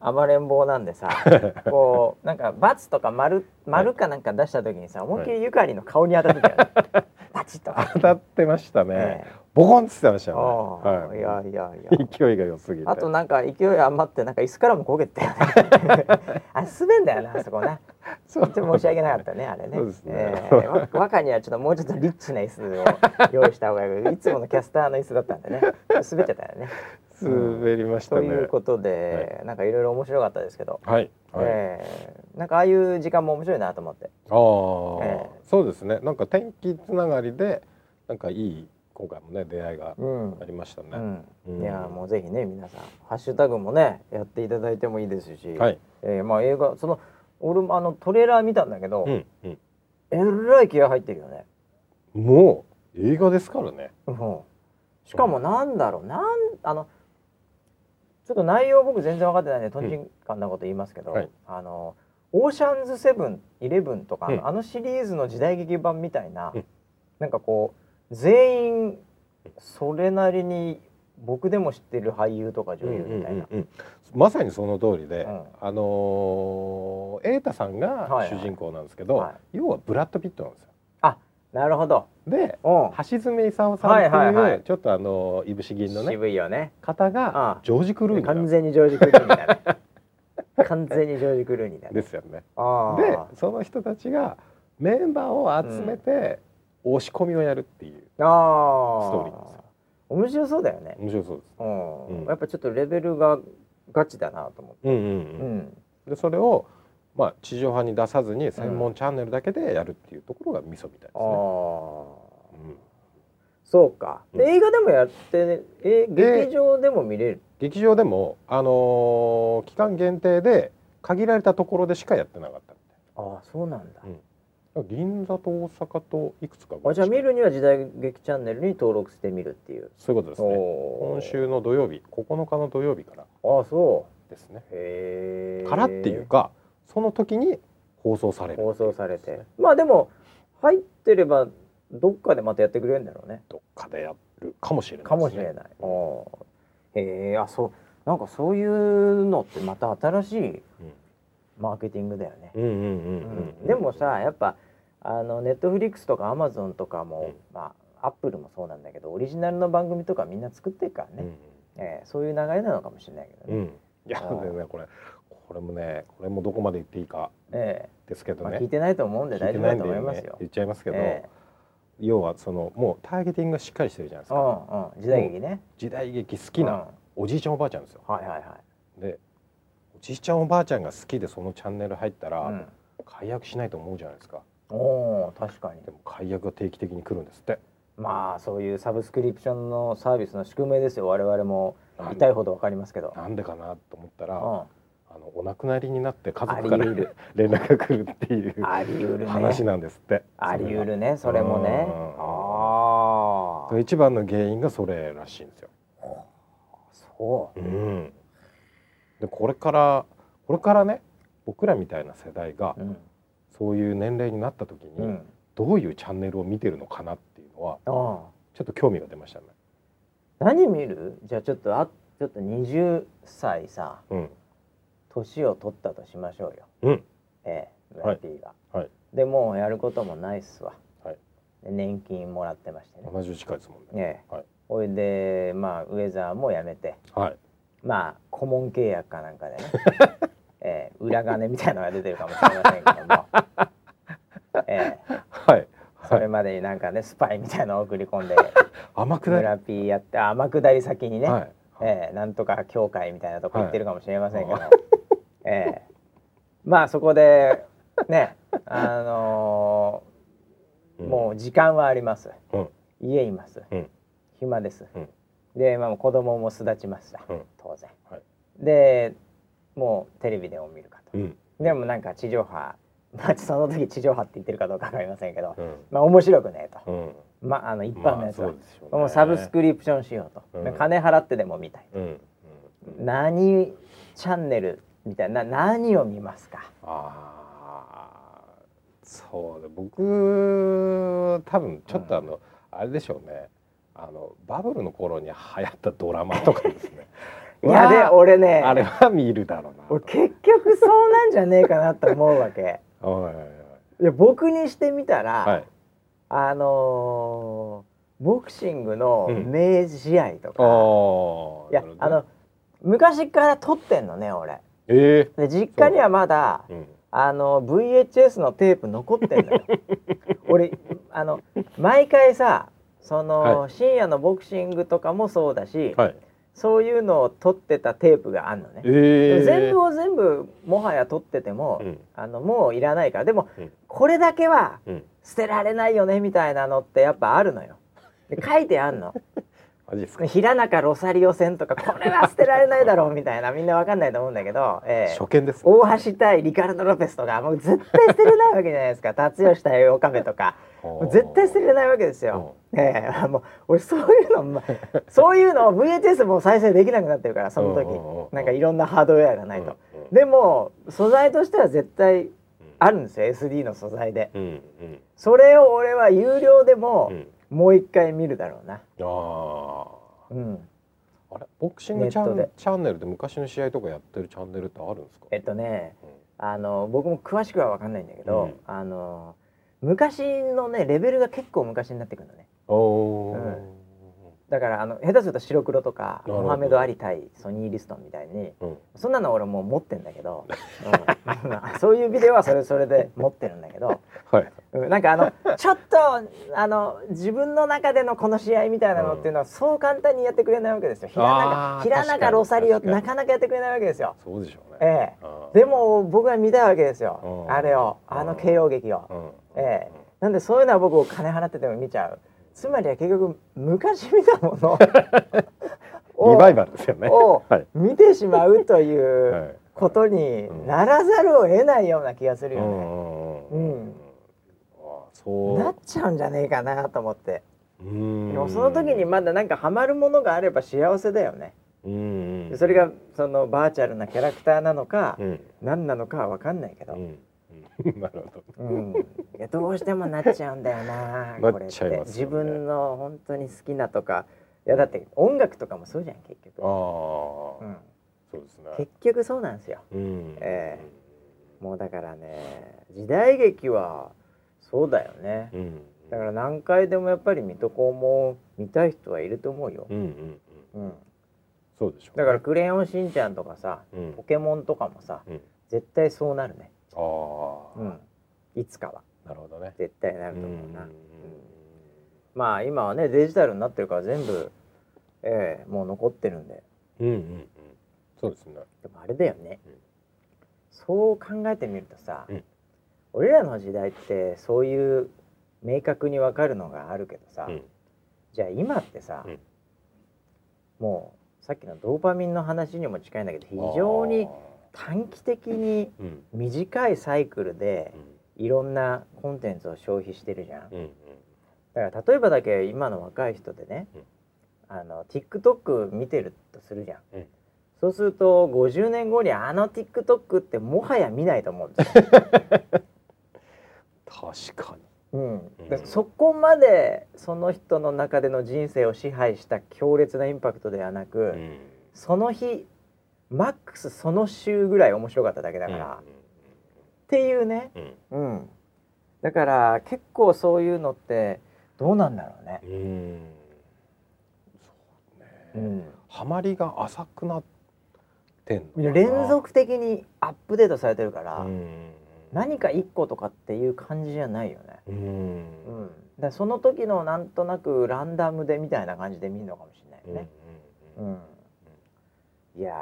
暴れん坊なんでさ こうなんかバツとか丸丸かなんか出した時にさ思いっきりゆかりの顔に当たってたよね、バチッと。当たってましたね、ええボコンって言ってましたよああね、い。やはいやいや。勢いが良すぎて。あとなんか勢い余ってなんか椅子からも焦げて。たよねあれ滑んだよなあそこな。ちょっと申し訳なかったねあれね。そうですね。えーわ若にはちょっともうちょっとリッチな椅子を用意した方がいい。いつものキャスターの椅子だったんでね。滑っちゃったよね。滑りましたとね、いうことで、なんかいろいろ面白かったですけど、はい、はい。えーなんかああいう時間も面白いなと思って。ああ、ええそうですね。なんか天気つながりでなんかいい今回もね出会いがうん。ありましたね、うん。うん。いやもうぜひね皆さんハッシュタグもねやっていただいてもいいですし、はい。えーまあ映画その俺もあのトレーラー見たんだけど、うんうん。えらい気合入ってるよね、もう映画ですからね。うん、しかもなんだろうなんあのちょっと内容僕全然分かってないんでとんちん。かんなこと言いますけど、はい。あのオーシャンズセブンイレブンとか、うん。あのシリーズの時代劇版みたいな、うん。なんかこう全員それなりに僕でも知ってる俳優とか女優みたいな、うんうんうんうん。まさにその通りで、うん。あのー、瑛太さんがはいはい主人公なんですけど、はい要はブラッド・ピットなんですよ。なるほど、でうん、橋爪功さんっていう、はいはいはい。ちょっとあのいぶし銀のね渋いよね。方あがジョージ・クルーニー完全にジョージ・クルーニーだね 完全にジョージ・クルーニーだねですよね。あでーその人たちがメンバーを集めて押し込みをやるっていうストーリーですよ。面白そうだよね、面白そうです。うん。うん。やっぱちょっとレベルがガチだなと思って、うんうんでそれをまあ地上波に出さずに専門チャンネルだけでやるっていうところがミソみたいですあね。あうん。そうか、映画でもやってえ劇場でも見れる、劇場でもあのー期間限定で限られたところでしかやってなかったみああそうなんだ、うん。たいな。銀座と大阪といくつかあじゃあ見るには時代劇チャンネルに登録してみるっていう。そういうことですね。今週の土曜日9日の土曜日からああそですね。うへえからっていうかその時に放送される放送されて。まあでも入ってればどっかでまたやってくれるんだろうね。どっかでやるかもしれないね。かもしれない。へえあそう。なんかそういうのってまた新しいマーケティングだよね。うんうん。うん。でもさやっぱあのネットフリックスとかアマゾンとかも、うんまあアップルもそうなんだけどオリジナルの番組とかみんな作ってるからね、えーそういう流れなのかもしれないけどね。うんうん。いやねこれこれもねこれもどこまで言っていいかええまあ、ですけどね。聞いてないと思うんで大丈夫だと思いますよ。言っちゃいますけど、え要はそのもうターゲティングがしっかりしてるじゃないですえか。うんうん時代劇ね。時代劇好きなおじいちゃんおばあちゃんですよ。うんはいはいはい。でおじいちゃんおばあちゃんが好きでそのチャンネル入ったら、うん解約しないと思うじゃないですか。おお確かに。でも解約が定期的に来るんですって。まあそういうサブスクリプションのサービスの宿命ですよ。我々も痛いほどわかりますけど、なんでかなと思ったら、うん、あのお亡くなりになって家あ族から 連絡が来るっていうあり得るね。話なんですって。あり得るねそれもね。うん。ああ一番の原因がそれらしいんですよ。そう。ん、でこれからこれからね僕らみたいな世代がう、うんそういう年齢になった時に、うん、どういうチャンネルを見てるのかなっていうのはああ。ちょっと興味が出ましたね。何見る？じゃあちょっとあちょっと20歳さうん、年を取ったとしましょうよ。うん、ええはい。村 P が、はい。でもうやることもないっすわ、はい。で年金もらってましてね。同じ近いですもんね。ええ。はい、ほいでまあウェザーもやめて。はい、まあ顧問契約かなんかでね、え ー裏金みたいなのが出てるかもしれませんけども、えーはい、それまでになんかねスパイみたいなのを送り込んで天下り。村 P やって天下り先にね、はい、えーなんとか協会みたいなとこ行ってるかもしれませんけど、はい。えーまあそこでね あのーもう時間はあります。うん、家います、うん。暇です、うん。で、まあ、子供も巣立ちました、うん。当然、はい。でもうテレビでも見るかと、うん、でもなんか地上波まあその時地上波って言ってるかどうかわかりませんけど、うん、まあ面白くねえと、うん、まああの一般のやつは、まあそうね。もうサブスクリプションしようと、うん。金払ってでも見たい、何チャンネルみたいな何を見ますか？ああ、そうで僕多分ちょっとあの、あれでしょうね。あのバブルの頃に流行ったドラマとかですね いやで俺ね。あれは見るだろうな。俺結局そうなんじゃねえかなと思うわけ。はいや僕にしてみたら、はい。はいあのーボクシングのうん。名試合とか、ああいやあの昔から撮ってんのね俺。えで実家にはまだえう。ん。あの VHS のテープ残ってんのよ。俺あの毎回さその、は深夜のボクシングとかもそうだし、はいそういうのを撮ってたテープがあんのね、でええも全部を全部もはや撮ってても、うん。あのもういらないから。でも、うん。これだけはうん。捨てられないよねみたいなのってやっぱあるのよ。で書いてあんのマジですか？平中ロサリオ戦とかこれは捨てられないだろうみたいなみんなわかんないと思うんだけど、ええ。初見です。ね大橋対リカルド・ロペスとかもう絶対捨てれないわけじゃないですか。達吉対岡部とか。絶対捨てれないわけですよ。ええ。もう俺そういうのまそういうのを VHS も再生できなくなってるからその時。なんかいろんなハードウェアがないと。でも素材としては絶対あるんですよ SD の素材で。うんうん。それを俺は有料でもうんもう一回見るだろうな。あうん、ああれ？ボクシングチャチャンネルで昔の試合とかやってるチャンネルってあるんですか？えっとねうん。あの僕も詳しくは分かんないんだけど、うん。あの昔のねレベルが結構昔になってくるのね。おー。うんだからあの下手すると白黒とかモハメド・アリ対ソニー・リストンみたいにうん。そんなの俺もう持ってんだけど、うん。まあそういうビデオはそれそれで持ってるんだけど、はい。うん。なんかあのちょっとあの自分の中でのこの試合みたいなのっていうのはそう簡単にやってくれないわけですよ。平中平中ロサリオってなかなかやってくれないわけですよ。そうでしょうね。ええ。でも僕は見たいわけですようん。あれを。あの KO 劇を。うん。ええ。なんでそういうのは僕金払ってても見ちゃうつまりは結局昔見たものを リバイバルですよね。を はい。見てしまうといはうことにならざるを得ないような気がするよね、そう。なっちゃうんじゃねえかなと思って。うん。でもその時にまだなんかハマるものがあれば幸せだよね。うんそれがそのバーチャルなキャラクターなのかうん。何なのかは分かんないけど、うんうん なるほど。うん、いやどうしてもなっちゃうんだよな これって。ね。自分の本当に好きなとか。いやだって音楽とかもそうじゃん結局、ああ。うん、そうですね。結局そうなんですよ。うん。えもうだからね時代劇はそうだよね。うん。だから何回でもやっぱり水戸黄門見たい人はいると思うよ、うんうんうん。うん、そうでしょうね。だから「クレヨンしんちゃん」とかさうん。ポケモンとかもさうん。絶対そうなるね、うん、いつかは。なるほどね。絶対なると思うな、うんまあ今はねデジタルになってるから全部ええもう残ってるんで。うんうんうん。そうですね。でもあれだよね、うん。そう考えてみるとさ、うん。俺らの時代ってそういう明確に分かるのがあるけどさ、うん。じゃあ今ってさ、うん。もうさっきのドーパミンの話にも近いんだけど非常に短期的に短いサイクルでいろんなコンテンツを消費してるじゃん。うんうん。だから例えばだけ今の若い人でね、あの TikTok 見てるとするじゃん、うん。そうすると50年後にあの TikTok ってもはや見ないと思うんですよ、確かに。うん、でうん。そこまでその人の中での人生を支配した強烈なインパクトではなく、うん。その日マックスその週ぐらい面白かっただけだから、っていうね、うん。うん、だから結構そういうのってどうなんだろうね。うんうん。そうね。うん。ハマりが浅くなってんの連続的にアップデートされてるから、うん。何か一個とかっていう感じじゃないよね。うん。うん、だその時のなんとなくランダムでみたいな感じで見るのかもしれないよね。うん。うんいや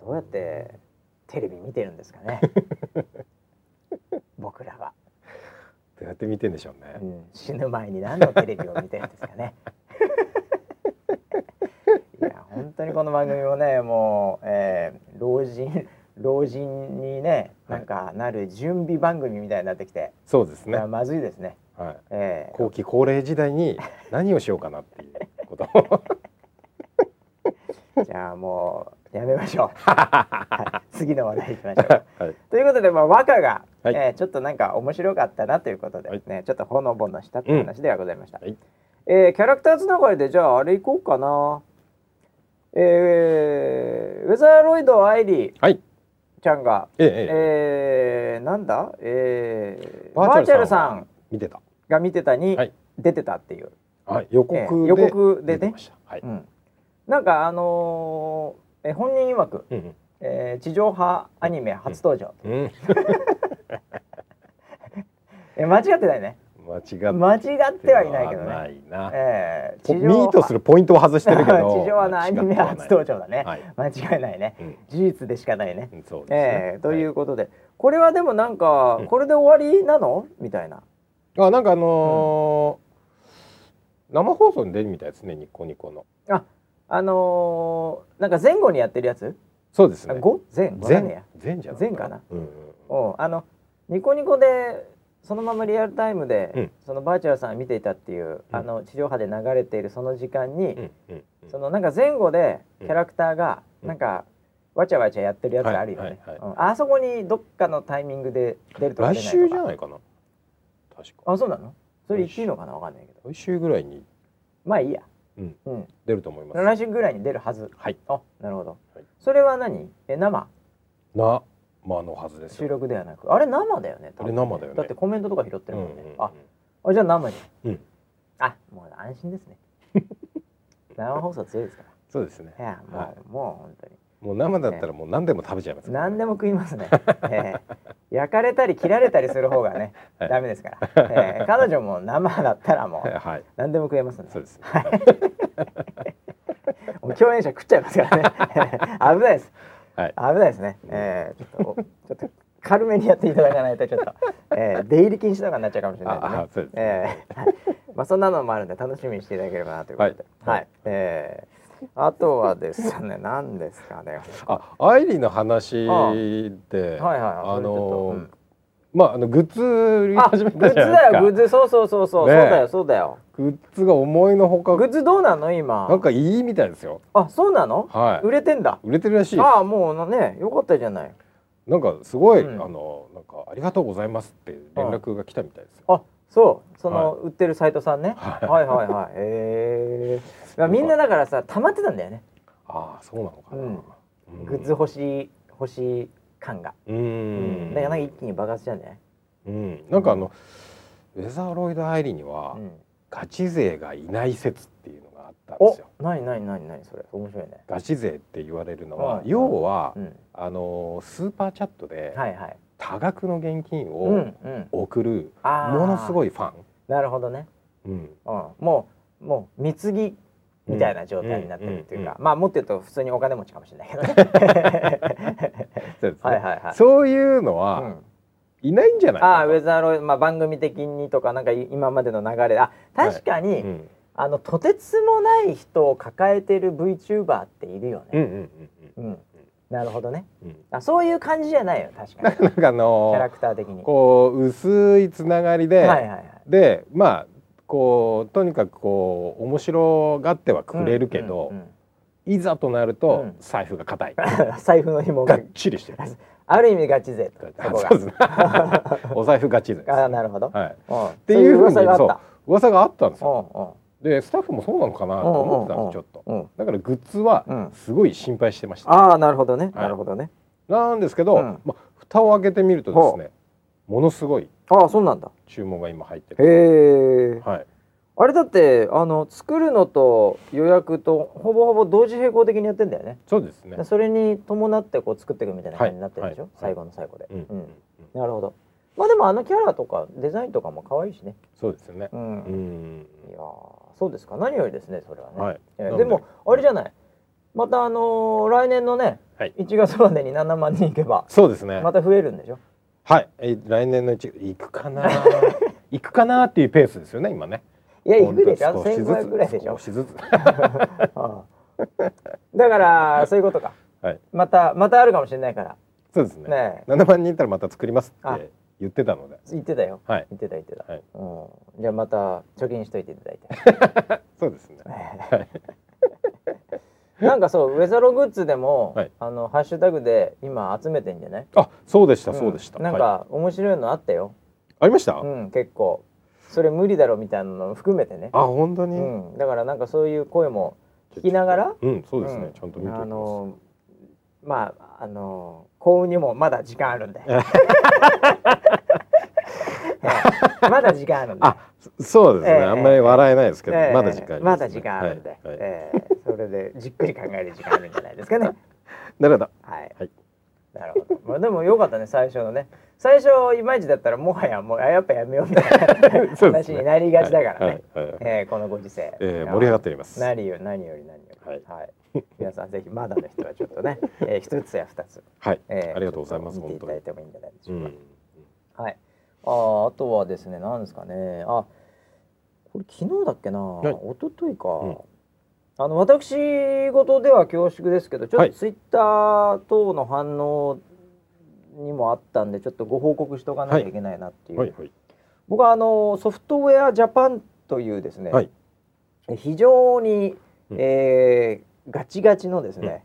ーどうやってテレビ見てるんですかね。僕らは、どうやって見てんでしょうね。うん、死ぬ前に何のテレビを見てるんですかね。いや本当にこの番組もねもう、えー老人老人にねなんかなる準備番組みたいになってきて、そうですね。まずいですね、はい。えー。後期高齢時代に何をしようかなっていうこと。を じゃあもうやめましょう、はい、次の話題いきましょう。はい。ということで、まあ、和歌が、はい。えーちょっとなんか面白かったなということで、はい。ね、ちょっとほのぼのしたっていう話ではございました。はい。えーキャラクターつながりでじゃああれいこうかな。えーウェザーロイド愛理はい。ちゃんが。ええええ。えーなんだ？えーバーチャャルさん。見てた。が見てたにはい。出てたっていう、はい。予告でええ予告でね。出てました。はい。うん、なんかあのーえ本人曰く、うんえー地上波アニメ初登場、うん。うん。え間違ってないね。間違ってはいないけどなねいな。えーこミートするポイントを外してるけど 地上波のアニメ初登場だね、はい。間違いないね。うん。事実でしかないね、うんそうですね。えーということで、これはでもなんか、うん。これで終わりなの？みたいな。あなんかあのー生放送に出るみたいですねニコニコの。ああのーなんか前後にやってるやつ、そうですね。あ五前？わかんねえ全や。全じゃない全かな？うんうあのニコニコでそのままリアルタイムで、うん。そのバーチャルさん見ていたっていう、あの地上波で流れているその時間に、うんうんうん。そのなんか前後でうんキャラクターがうん。なんかわちゃわちゃやってるやつあるよね、はいはいはいうん。あそこにどっかのタイミングで出るとか来出ないとか。週じゃないかな。確かあそうなの？それ言っていいのかな？わかんないけど。来週ぐらいに。まあいいや、うん。うん、出ると思います。来週ぐらいに出るはず。はい。あなるほど、はい。それは何？え生？なまあのはずですよ。収録ではなく。あれ生だよねあれ生だよね。だってコメントとか拾ってるもんね、うんうんうんああじゃあ生に。うん。あもう安心ですね。生放送強いですかそうですね。らいやもう、はもう本当にもう生だったらもう何でも食べちゃいます。から何でも食いますね、えー焼かれたり切られたりする方がね、はい。ダメですから、えー彼女も生だったらもうはい。何でも食えますね。そうです。ねもう共演者食っちゃいますからね。危ないです。はい。危ないですね、えー、ちょっとちょっと軽めにやっていただかないとちょっと、えー、出入り禁止とかになっちゃうかもしれないですね。ああそうですね。えーはい。まあそんなのもあるんで楽しみにしていただければなということで。は、はい。い。えーあとはですね 何ですかね。あアイリーの話であのうん。まああのグッズ売りあ始めたグッズじゃないですか。だよグッズ。そうそうそうそう、ねえ。そうだよそうだよ。グッズが思いのほか。グッズどうなの今？なんかいいみたいですよ。あそうなの、はい。売れてんだ。売れてるらしい。ああもうねよかったじゃない。なんかすごい、うん。あのなんかありがとうございますって連絡が来たみたいですよ。あそうその、はい。売ってるサイトさんね、はい。はいはいはい。へえみんなだからさ溜まってたんだよね、ああそうなのかな。うん。うん。グッズ欲しい欲しい感が、うん。ん。だからなんか一気に爆発したんじゃない、うん。なんかあの、ウェザーロイドアイリーには、うん、ガチ勢がいない説っていうのがあったんでおすよ。なになになになにそれ。面白いね。ガチ勢って言われるのは、はい要は、うん。あのスーパーチャットではいはい多額の現金うんをうん。送るものすごいファン。なるほどね、うん。うん、もうもう貢ぎみたいな状態になってるっていうか、まあもっと言うと普通にお金持ちかもしれないけどね。そうですね。はいはいはい。そういうのはうん。いないんじゃないああウェザーロイド、まあ、番組的にとかなんかい今までの流れあ確かに、うん。あのとてつもない人を抱えてる VTuber っているよね。うんうんうん。うん、なるほどね。うん。うんあそういう感じじゃないよ確かに。キ なんかあのャラクター的に。こう薄いつながりで、はいはい。はい。でまあこうとにかくこう面白がってはくれるけど、うんうんいざとなると、うん。財布が硬い。う ん財布の紐が。がっちりしてる。ある意味ガチ勢お財布ガチです。あなるほど。はい、うん、っっていうふうにそう噂があった。噂があったんですよ。うんうんでスタッフもそうなのかなと思ってたんですちょっと。うん。だからグッズはうん。すごい心配してました、ああなるほどね。はい。なるほどね。なんですけど、うん。まあ、蓋を開けてみるとですねものすごいああそうなんだ。注文が今入ってるへえ。はい。あれだってあの作るのと予約とほぼほぼ同時並行的にやってんだよね。そうですね。でそれに伴ってこう作っていくみたいな感じになってるでしょ、最後の最後で、うん。なるほど。まあでもあのキャラとかデザインとかも可愛いしね。そうですよね。うん、うん。いやーそうですか。何よりですねそれはね、はい。えーで？でもあれじゃない。またあのー来年のね、はい。1月までに7万人いけばそうですね。また増えるんでしょ？はい。え来年のうち行くかな 行くかなっていうペースですよね今ね。いや行くでしょ？ほんと少しずつ。1500ぐらいでしょ？少しずつ。だからそういうことか。はい。またまたあるかもしれないから。そうですね。ね7万人いったらまた作りますあって言ってたので。言ってたよ。はい。言ってた言ってた、はい。うん、じゃあまた貯金しといていただいて。そうですね。はい。なんかそうウェザログッズでも、はい。あのハッシュタグで今集めてんじゃない？あそうでしたそうでした。んなんはいか面白いのあったよ、ありました？うん結構。それ無理だろみたいなのも含めてね、あ本当に、うん、だからなんかそういう声も聞きながら？うんそうですね、うんちゃんと見てあのまああの幸運にもまだ時間あるんで。え。えまだ時間あるんで。あそそうですね、ええ。あんまり笑えないですけど、ええ。まだ時間あね、まだ時間あるんで、はい。はい。ええ。それでじっくり考える時間あるんじゃないですかね。なるほど。はい、はい。なるほど、まあ、でもよかったね最初のね。最初いまいちだったらもはやもうあやっぱやめようみたいな 話になりがちだからね、はい。はい。はい。ええこのご時世、えー盛り上がっております。何よ何より何より。はい。はい、皆さんぜひまだの人はちょっとね、えー、一つや二つ、はい、えーありがとうございます見ていただいてもいいんじゃないでしょうか、うんはい。あーあとはですね何ですかね。あこれ昨日だっけな、い。一昨日か、うん。あの私事では恐縮ですけどちょっはい。とツイッター等の反応にもあったんでちょっとご報告しておかなきゃいけないなっていう、はいはい。僕はあのソフトウェアジャパンというですね、はい。非常に、うん。えーガチガチのですね、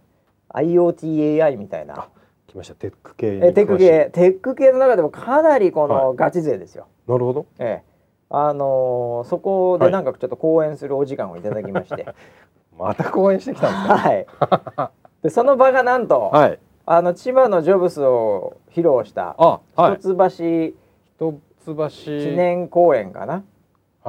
IoTAI みたいな。あ来ました。テック系にえテック系。テック系の中でもかなりこのはガチ勢ですよ。なるほど。ええ。あのーそこではい。なんかちょっと講演するお時間をいただきまして、また講演してきたんですか？はい。でその場がなんと、はい。あの千葉のジョブスを披露した一橋一橋。記念公園かな、はい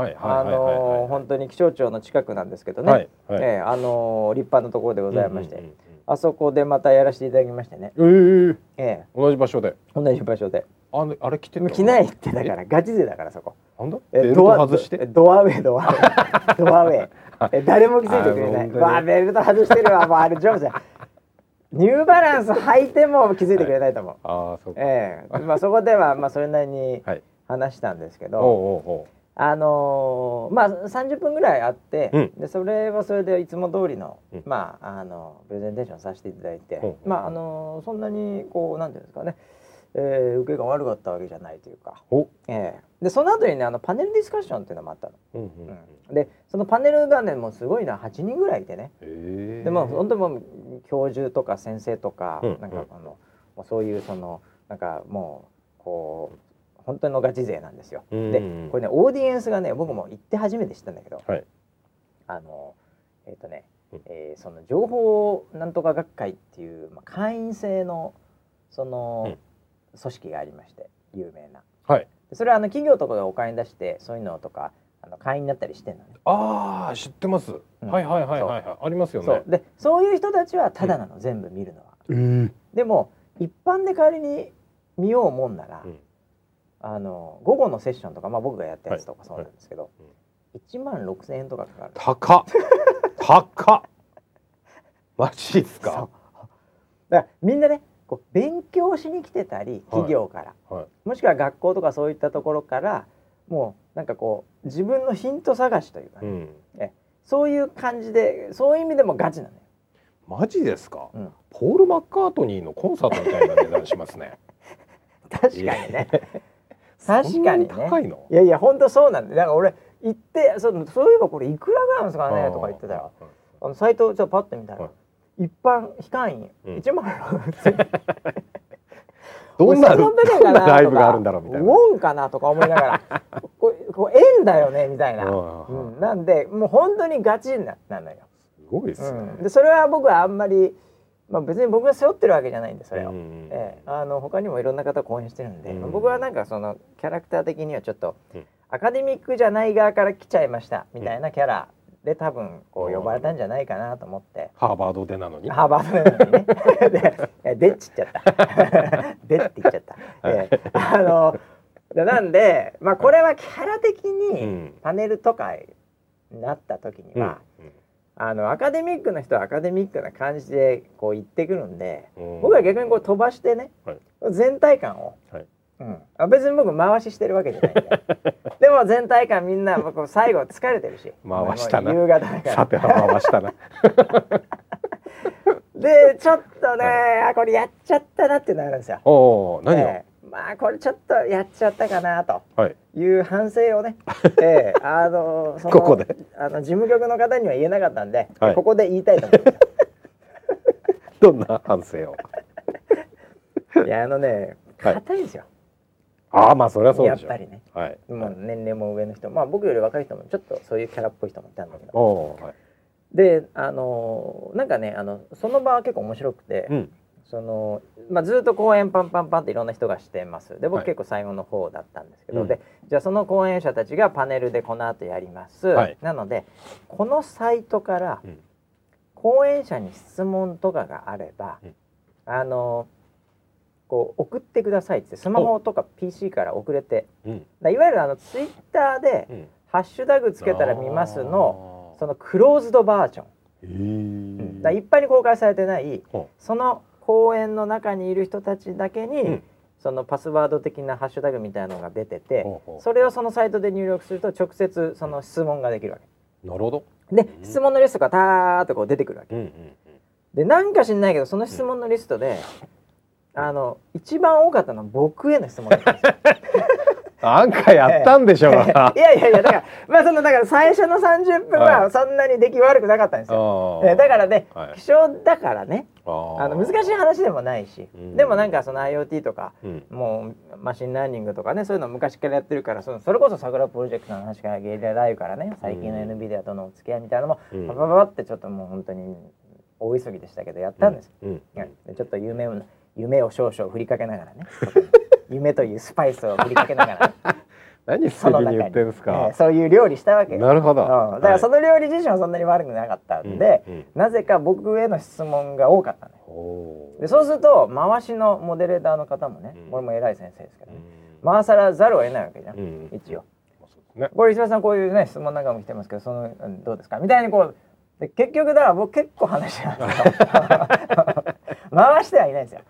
あはいはいはい。のー本当に気象庁の近くなんですけどね、はいはい。ええあのー立派なところでございまして、うんうんあそこでまたやらせていただきましてね、うんえ。ええ。同じ場所で。え同じ場所で。あれあれ来てた着ないってだからガチ勢だからそこ。なんだ？えベルト外して？ドドアウェイドアウェイ。ドアウェイ。え誰も気づいてくれない。わあベルト外してるわもうあれジョブズニューバランス履いても気づいてくれないと思う、ああそうか。ええ。まあそこではまあそれなりにはい。話したんですけおうど、おうおうあのーまあ30分ぐらいあって、うん。でそれはそれでいつも通りの、うん。まああのプレゼンテーションさせていただいて、うん。まああのーそんなにこうなんていうんですかね、えー受けが悪かったわけじゃないというか、お。ええ。でその後にねあのパネルディスカッションっていうのもあったの。うんうんうん。でそのパネルがねもうすごいな8人ぐらいいてね。でもう本当にもう教授とか先生とか、うん。なんかあのそういうそのなんかもうこう本当のガチ勢なんですよ。うんでこれねオーディエンスがね僕も行って初めて知ったんだけど、はい。あのえっ、とね、うん。えーその情報なんとか学会っていう、まあ、会員制のその、組織がありまして有名な。はい。でそれはあの企業とかがお金出してそういうのとかあの会員になったりしてんのね。ああ知ってます、うん。はいはいはいはいはい。ありますよね。そう。でそういう人たちはただなの、全部見るのは。えーでも一般で仮に見ようもんなら、うんあの午後のセッションとか、まあ、僕がやったやつとかそうなんですけど、はい1万6,000円とかかかる。高っ。高っ。マジですか？だからみんなねこう勉強しに来てたり企業から、はい。もしくは学校とかそういったところからもうなんかこう自分のヒント探しというかね、うん。そういう感じでそういう意味でもガチなのよ。マジですか、うん。ポール・マッカートニーのコンサートみたいな値段しますね。確かにね。確かにね高いの？いやいや本当そうなんでだから俺行ってそうそういえばこれいくらぐらいなんですかね？とか言ってたよ。あのサイトをちょっとパッと見たら、はい。一般非会員。うん。1万6000 どんなどんななライブがあるんだろうみたいな。ウォンかなとか思いながら こうこう円だよねみたいな、うん、なんでもう本当にガチななのよ、すごいですね、うん、でそれは僕はあんまり、まあ、別に僕が背負ってるわけじゃないんでそれを、うんええ、あの他にもいろんな方講演してるんで、うん。僕はなんかそのキャラクター的にはちょっと、うん。アカデミックじゃない側から来ちゃいましたみたいなキャラで多分こう呼ばれたんじゃないかなと思って。ハーバードでなのに？ハーバードなのにね。で、っちっちゃった。でって言っちゃった。ええあの、でなんで、まあ、これはキャラ的うにん。パネルとかになった時には、あのアカデミックな人はアカデミックな感じでこう言ってくるんで、うん。僕は逆にこう飛ばしてね、はい。全体感を、はい。うん、あ別に僕回ししてるわけじゃないんで でも全体感みんな僕最後疲れてるし。回したな。夕方だから。さては回したな。でちょっとね、あこれやっちゃったなっていうのがあるんですよ。おお何を、ええまあこれちょっとやっちゃったかなと。はい。いう反省をね、ええあのそのここで。あの事務局の方には言えなかったんで、はい。ここで言いたいと思います。どんな反省を？いやあのねはい。硬いんですよ。ああまあそれはそうでしょやっぱりね。はい。もう年齢も上の人。まあ僕より若い人もちょっとそういうキャラっぽい人もいたんだけど。はい。であのなんかねあのその場は結構面白くて、うんそのまあ、ずっと公演パンパンパンっていろんな人がしてます。で僕はい。結構最後の方だったんですけど、うん。でじゃあその講演者たちがパネルでこの後やります、はい。なのでこのサイトからうん。講演者に質問とかがあれば、うん。あのこう送ってくださいってスマホとか PC から送れて。うん。だいわゆるあのツイッターでうん「ハッシュタグつけたら見ますの」そのクローズドバージョン、へうん。えだから一般に公開されてないほその公演の中にいる人たちだけに、うん。そのパスワード的なハッシュタグみたいなのが出ててほうほうそれをそのサイトで入力すると直接その質問ができるわけ。なるほど。でうん。質問のリストがターッとこう出てくるわけ。うんうん。でなんか知んないけどその質問のリストで、あの一番多かったのは僕への質問だったんですよあんかやったんでしょう。いがやいやいやだからまあそのだから最初の30分ははい。そんなに出来悪くなかったんですよ、あー。えだからね、はい。希少だからね。あの難しい話でもないし、うん。でもなんかその IoT とかうん。もう machine learning とかねそういうの昔からやってるからそのそれこそ桜プロジェクトの話からゲリラライブからね最近のうん。NVIDIA とのお付き合いみたいなのもうん。パパパパってちょっともう本当に大急ぎでしたけどやったんです、うん。はいでちょっと夢を夢を少々振りかけながらね 夢というスパイスを振りかけながら、何素その中に敵に言ってるんですえかーそういう料理したわけ。よなるほど。うん。だからその料理自身はそんなに悪くなかったんで、うんうんなぜか僕への質問が多かったのよ。おー。でそうすると回しのモデレーターの方もね、うん。これも偉い先生ですけどね、うん。回さらざるを得ないわけじゃん、うん一応。ね。これ石橋さんこういうね質問なんかも来てますけどそのうんどうですかみたいにこうで結局だから僕結構話してますよ 回してはいないんですよ、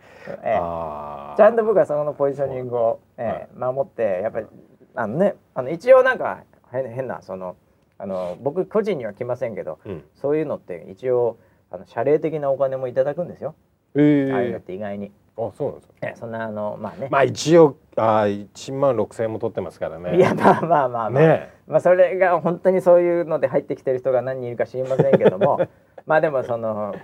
えー。ちゃんと僕はそのポジショニングを、ええ守ってやっぱりあのねあの一応なんか変変なそのあの僕個人には来ませんけどうん。そういうのって一応あの謝礼的なお金もいただくんですよ、え。ああいうのっえて意外に、あそうなんですか。ええそんなあのまあね、まあ一応あ1万6千円も取ってますからね。いやまあまあまあまあ、ねまあそれが本当にそういうので入ってきてる人が何人いるか知りませんけども。まあでもその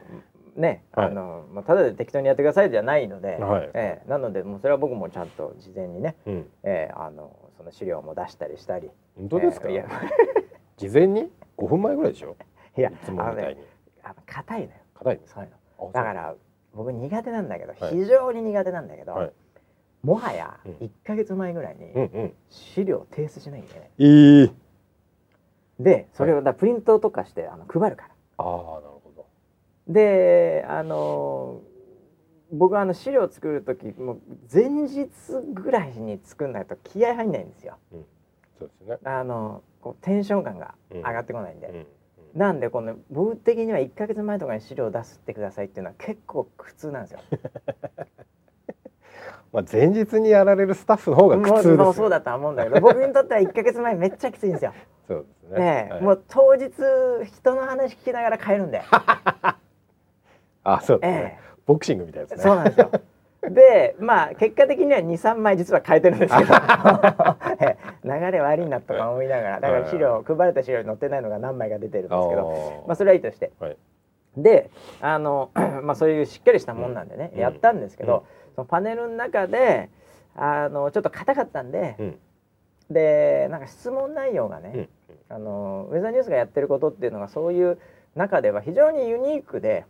ねはい。あの、まあ、ただで適当にやってくださいじゃないので、はい。ええなのでもうそれは僕もちゃんと事前にね、うん。ええあのその資料も出したりしたり。本当ですか？ええいや 事前に？5分前ぐらいでしょ？いやいつもみたいに。あのねいのよ。硬いそういうの。だから僕苦手なんだけど、はい。非常に苦手なんだけど、はい。もはやうん。1か月前ぐらいにうんうん。資料を提出しなきゃいけない、いいでそれをだプリントとかしてあの配るから。ああなるほどであの僕はあの資料作る時もう前日ぐらいに作んないと気合入んないんですよ。そうですね。あのこうテンション感が上がってこないんで、うん。うん。なんでこの僕的には1か月前とかに資料を出すってくださいっていうのは結構苦痛なんですよ。まあ前日にやられるスタッフの方が苦痛ですよもうそうだとは思うんだけど 僕にとっては1か月前めっちゃきついんですよ。そうですね。ねえ、はいもう当日人の話聞きながら帰るんで、あそうですえねボクシングみたいですえ、ね。そうなんですよ。でまあ結果的には23枚実は変えてるんですけど。ええ。流れ悪いなとか思いながら。だから資料配られた資料に載ってないのが何枚か出てるんですけど。まあそれはいいとして、はい。であの まあそういうしっかりしたもんなんでね、うん。やったんですけど、うん。そのパネルの中であのちょっと硬かったんで、うん。でなんか質問内容がね、うん。あのウェザーニュースがやってることっていうのがそういう中では非常にユニークで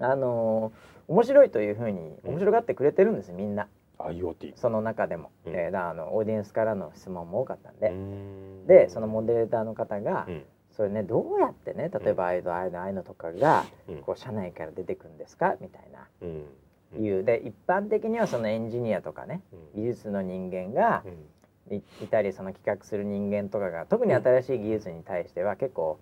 あの面白いというふうにうん。面白がってくれてるんですみんな。IoT その中でも、うん。えーだあのオーディエンスからの質問も多かったんで、うん。でそのモデレーターの方が、うん。それねどうやってね例えばああいうのああいうのああいうのとかがうん。こう社内から出てくるんですかみたいな。うん。いう。で一般的にはそのエンジニアとかね技術の人間がうん。いいたりその企画する人間とかが特に新しい技術に対しては結構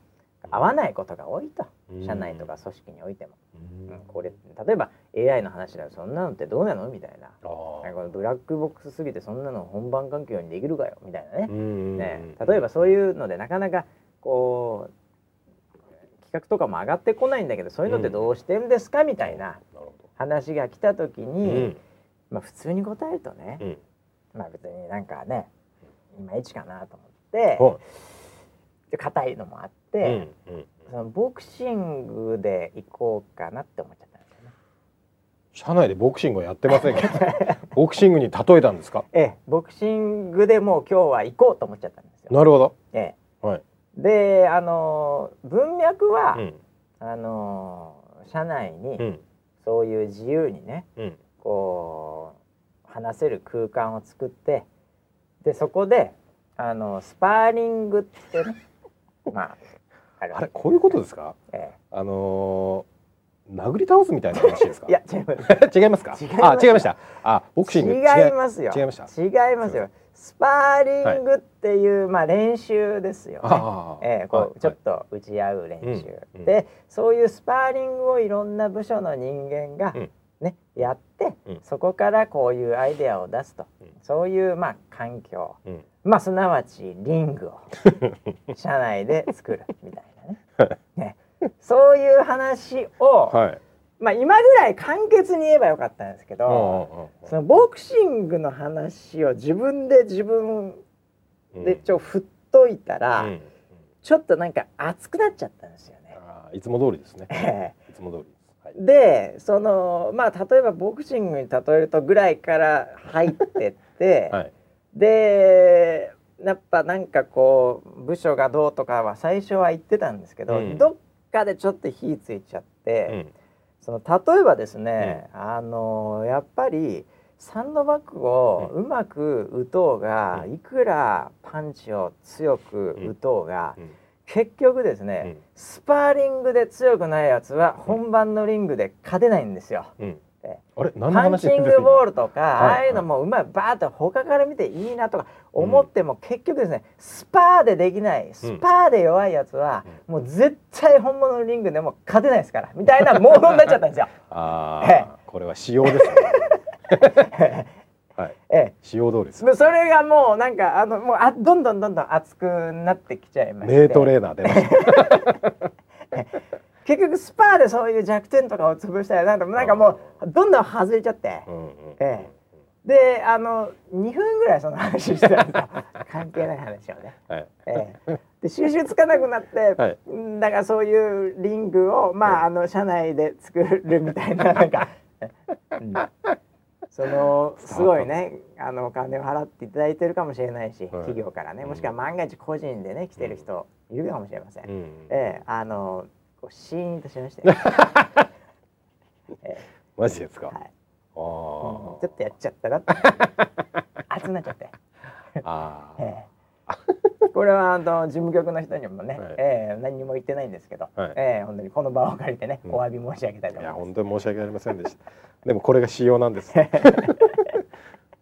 合わないことが多いと。うん。社内とか組織においても、うん。うんこれ例えば AI の話だよ。そんなのってどうなの？みたいな。このブラックボックスすぎてそんなの本番環境にできるかよ。みたいなね,、うんね。例えばそういうのでなかなかこう企画とかも上がってこないんだけどそういうのってどうしてるんですか？みたいな話が来た時どに、まあ普通に答えるとね、うん。まあ別になんかねいまいちかなと思って。硬いのもあっいて、うんうんそのボクシングで行こうかなって思っちゃったんですよね。社内でボクシングはやってませんけど ボクシングに例えたんですか？ええボクシングでもう今日は行こうと思っちゃったんですよ。なるほど。えはい、え、であの文脈は、うん。あの社内にうん。そういう自由にねうん。こう話せる空間を作ってでそこであのスパーリングってね まああるあれこういうことですか？えあのー、殴り倒すみたいな話ですか？えいや違います。違いますか？違いましたあ違いました。あボクシング。違いますよ。違いました。違いますよ。スパーリングっていう、まあ練習ですよね。ええこはい。うちょっと打ち合う練習、うんうん。でそういうスパーリングをいろんな部署の人間がうん。ね、やって、うん。そこからこういうアイデアを出すと、うんそういうまあ環境。うん。まあすなわちリングを 社内で作るみたいなね。ね。そういう話を、はい。まあ今ぐらい簡潔に言えばよかったんですけど、そのボクシングの話を自分で自分うん。でちょ振っといたら、うんうん。ちょっとなんか熱くなっちゃったんですよね。あーいつも通りですね。えいつも通りでそのまあ例えばボクシングに例えるとぐらいから入ってって、はい。でやっぱなんかこう部署がどうとかは最初は言ってたんですけど、うん。どっかでちょっと火ついちゃって、うん。その例えばですね、あのやっぱりサンドバッグをうまく打とうが、うん。いくらパンチを強く打とうが、うん。結局ですね、うん。スパーリングで強くないやつは本番のリングで勝てないんですよ。うんえあれ？何のパンチングボールとか、はい。ああいうのもうまいバーッと他から見ていいなとか思っても、結局ですねスパーでできないスパーで弱いやつは、もう絶対本物のリングでも勝てないですからみたいなモードになっちゃったんですよ。あえあこれは仕様ですね。はい。え仕様通りです。え、それがもうなんかあのもうあどんどんどんどん熱くなってきちゃいまして。名トレーナー出ました 結局スパーでそういう弱点とかを潰したらなんかなんかもうどんどん外れちゃって。うんうんえであの2分ぐらいその話してたんですよ関係ない話をね。はい。ええ、で収集つかなくなって、はい。んだからそういうリングをまああの社内で作るみたいな なんか、うん。そのすごいねあのお金を払っていただいてるかもしれないし、企業からね。もしくは万が一個人でね来てる人いるかもしれません。うん。ええ。あのこうシーンとしましたよ。え マジですか？えはい。あうん。ーちょっとやっちゃったな。って熱くなっちゃって。あー。ええ。これはあの事務局の人にもね、はい。ええ何にも言ってないんですけど、はい。ええ本当にこの場を借りてね、うん。お詫び申し上げたいといや思い本当に申し訳ありませんでした。でもこれが仕様なんです。ます。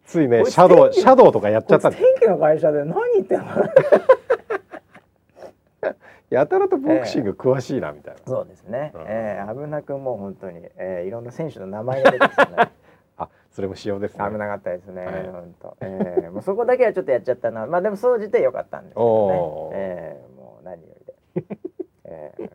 ついねシャドウシャドウとかやっちゃった天気の会社で何言ってんの？やたらとボクシング詳しいなみたいな、そうですね、うん。ええ。危なくもう本当に、ええいろんな選手の名前が出てきてね あそれも仕様ですね。危なかったですね、はい。本当、ええ。もうそこだけはちょっとやっちゃったなまあでも総じてよかったんですけどね、ええ。もう何よりで、ええ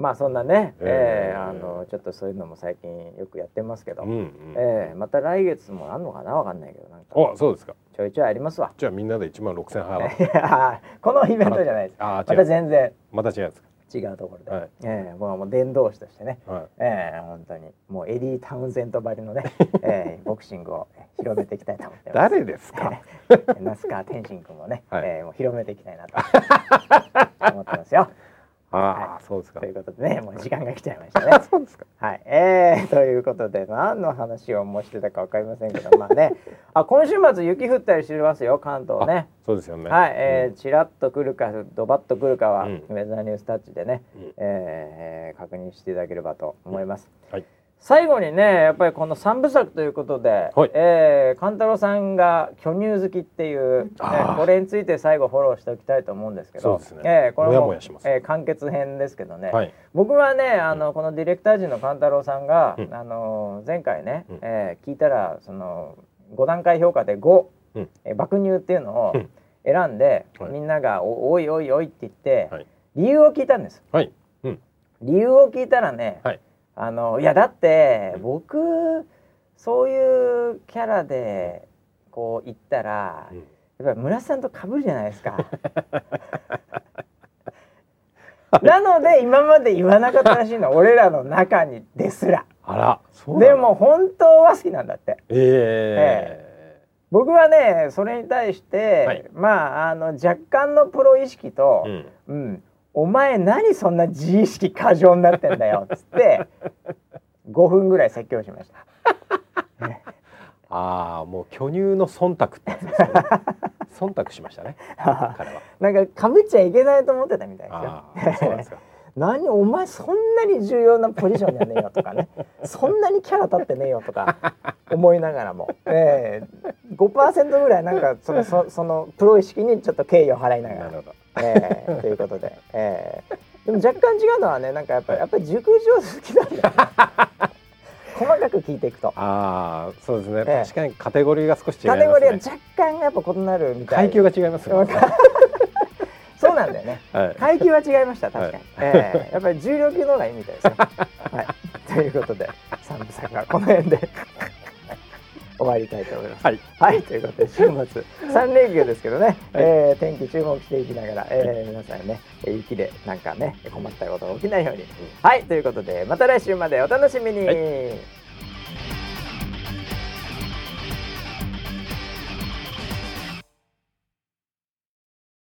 まあそんなね、ええ。ええあのちょっとそういうのも最近よくやってますけど、うんうん、ええまた来月もあんのかな？わかんないけどなんか。あそうですか。ちょいちょいありますわ。じゃあみんなで1万6000払う このイベントじゃないです。またあー違う。全然。また違うんです違うところで、はい。ええもうもう伝道師としてね、かはい。ええ本当に。もうエディ・タウンゼントばりのね、ええボクシングを広めていきたいと思ってます。誰ですか？那須川天心君もね、はい。ええもう広めていきたいなと 思ってますよ。ああ、そうですか。ということでね、もう時間が来ちゃいましたね。そうですか。はい、えー、ということで何の話をもうしてたかわかりませんけど、まあね、あ今週末雪降ったりしてますよ関東ね。そうですよね。はい、えー、ちらっと来るかドバッと来るかは、うん。ウェザーニュースタッチでね、うん。えー確認していただければと思います。はい最後にねやっぱりこの三部作ということで、はい。えー、勘太郎さんが巨乳好きっていう、ねこれについて最後フォローしておきたいと思うんですけどえーこれもえー完結編ですけどね、はい。僕はねあの、このディレクター陣の勘太郎さんが、うん。あの前回ね、うん。えー聞いたらその5段階評価で5、うん。えー爆乳っていうのをうん。選んで、はい。みんながお「おいおいおい」って言って、はい。理由を聞いたんです。はい。うん。理由を聞いたらね、はいあのいやだって僕そういうキャラでこう言ったら、うん。やっぱり村瀬さんと被るじゃないですか。なので今まで言わなかったらしいの。俺らの中にですら。あらでも本当は好きなんだって。え僕はねそれに対して、はい。まああの若干のプロ意識とえ、うん。うん、お前何そんな自意識過剰になってんだよっつって5分ぐらい説教しました。ああもう巨乳の忖度ってやつですね。忖度しましたね彼は。なんかかぶっちゃいけないと思ってたみたいですよ。あ。あそうなんですか。何お前そんなに重要なポジションじゃねえよとかね。そんなにキャラ立ってねえよとか思いながらも、えー、5%ぐらいなんかそのそそのプロ意識にちょっと敬意を払いながら。なるほどえー、ということで、えー、でも若干違うのはねなんかやっぱりやっぱり熟女好きなんだよ、ね、細かく聞いていくと。ああそうですね、ええ。確かにカテゴリーが少し違いますね。カテゴリーは若干やっぱ異なるみたい。階級が違いますよね、そうなんだよね。はい、階級は違いました確かに、はい。ええ。やっぱり重量級の方がいいみたいですよ。はい、ということで三部作がこの辺で終わりたいと思います。はい、はい、ということで週末三連休ですけどね、えー天気注目していきながら、えー皆さんねえー雪でなんかね困ったことが起きないように。はいということでまた来週までお楽しみに。はい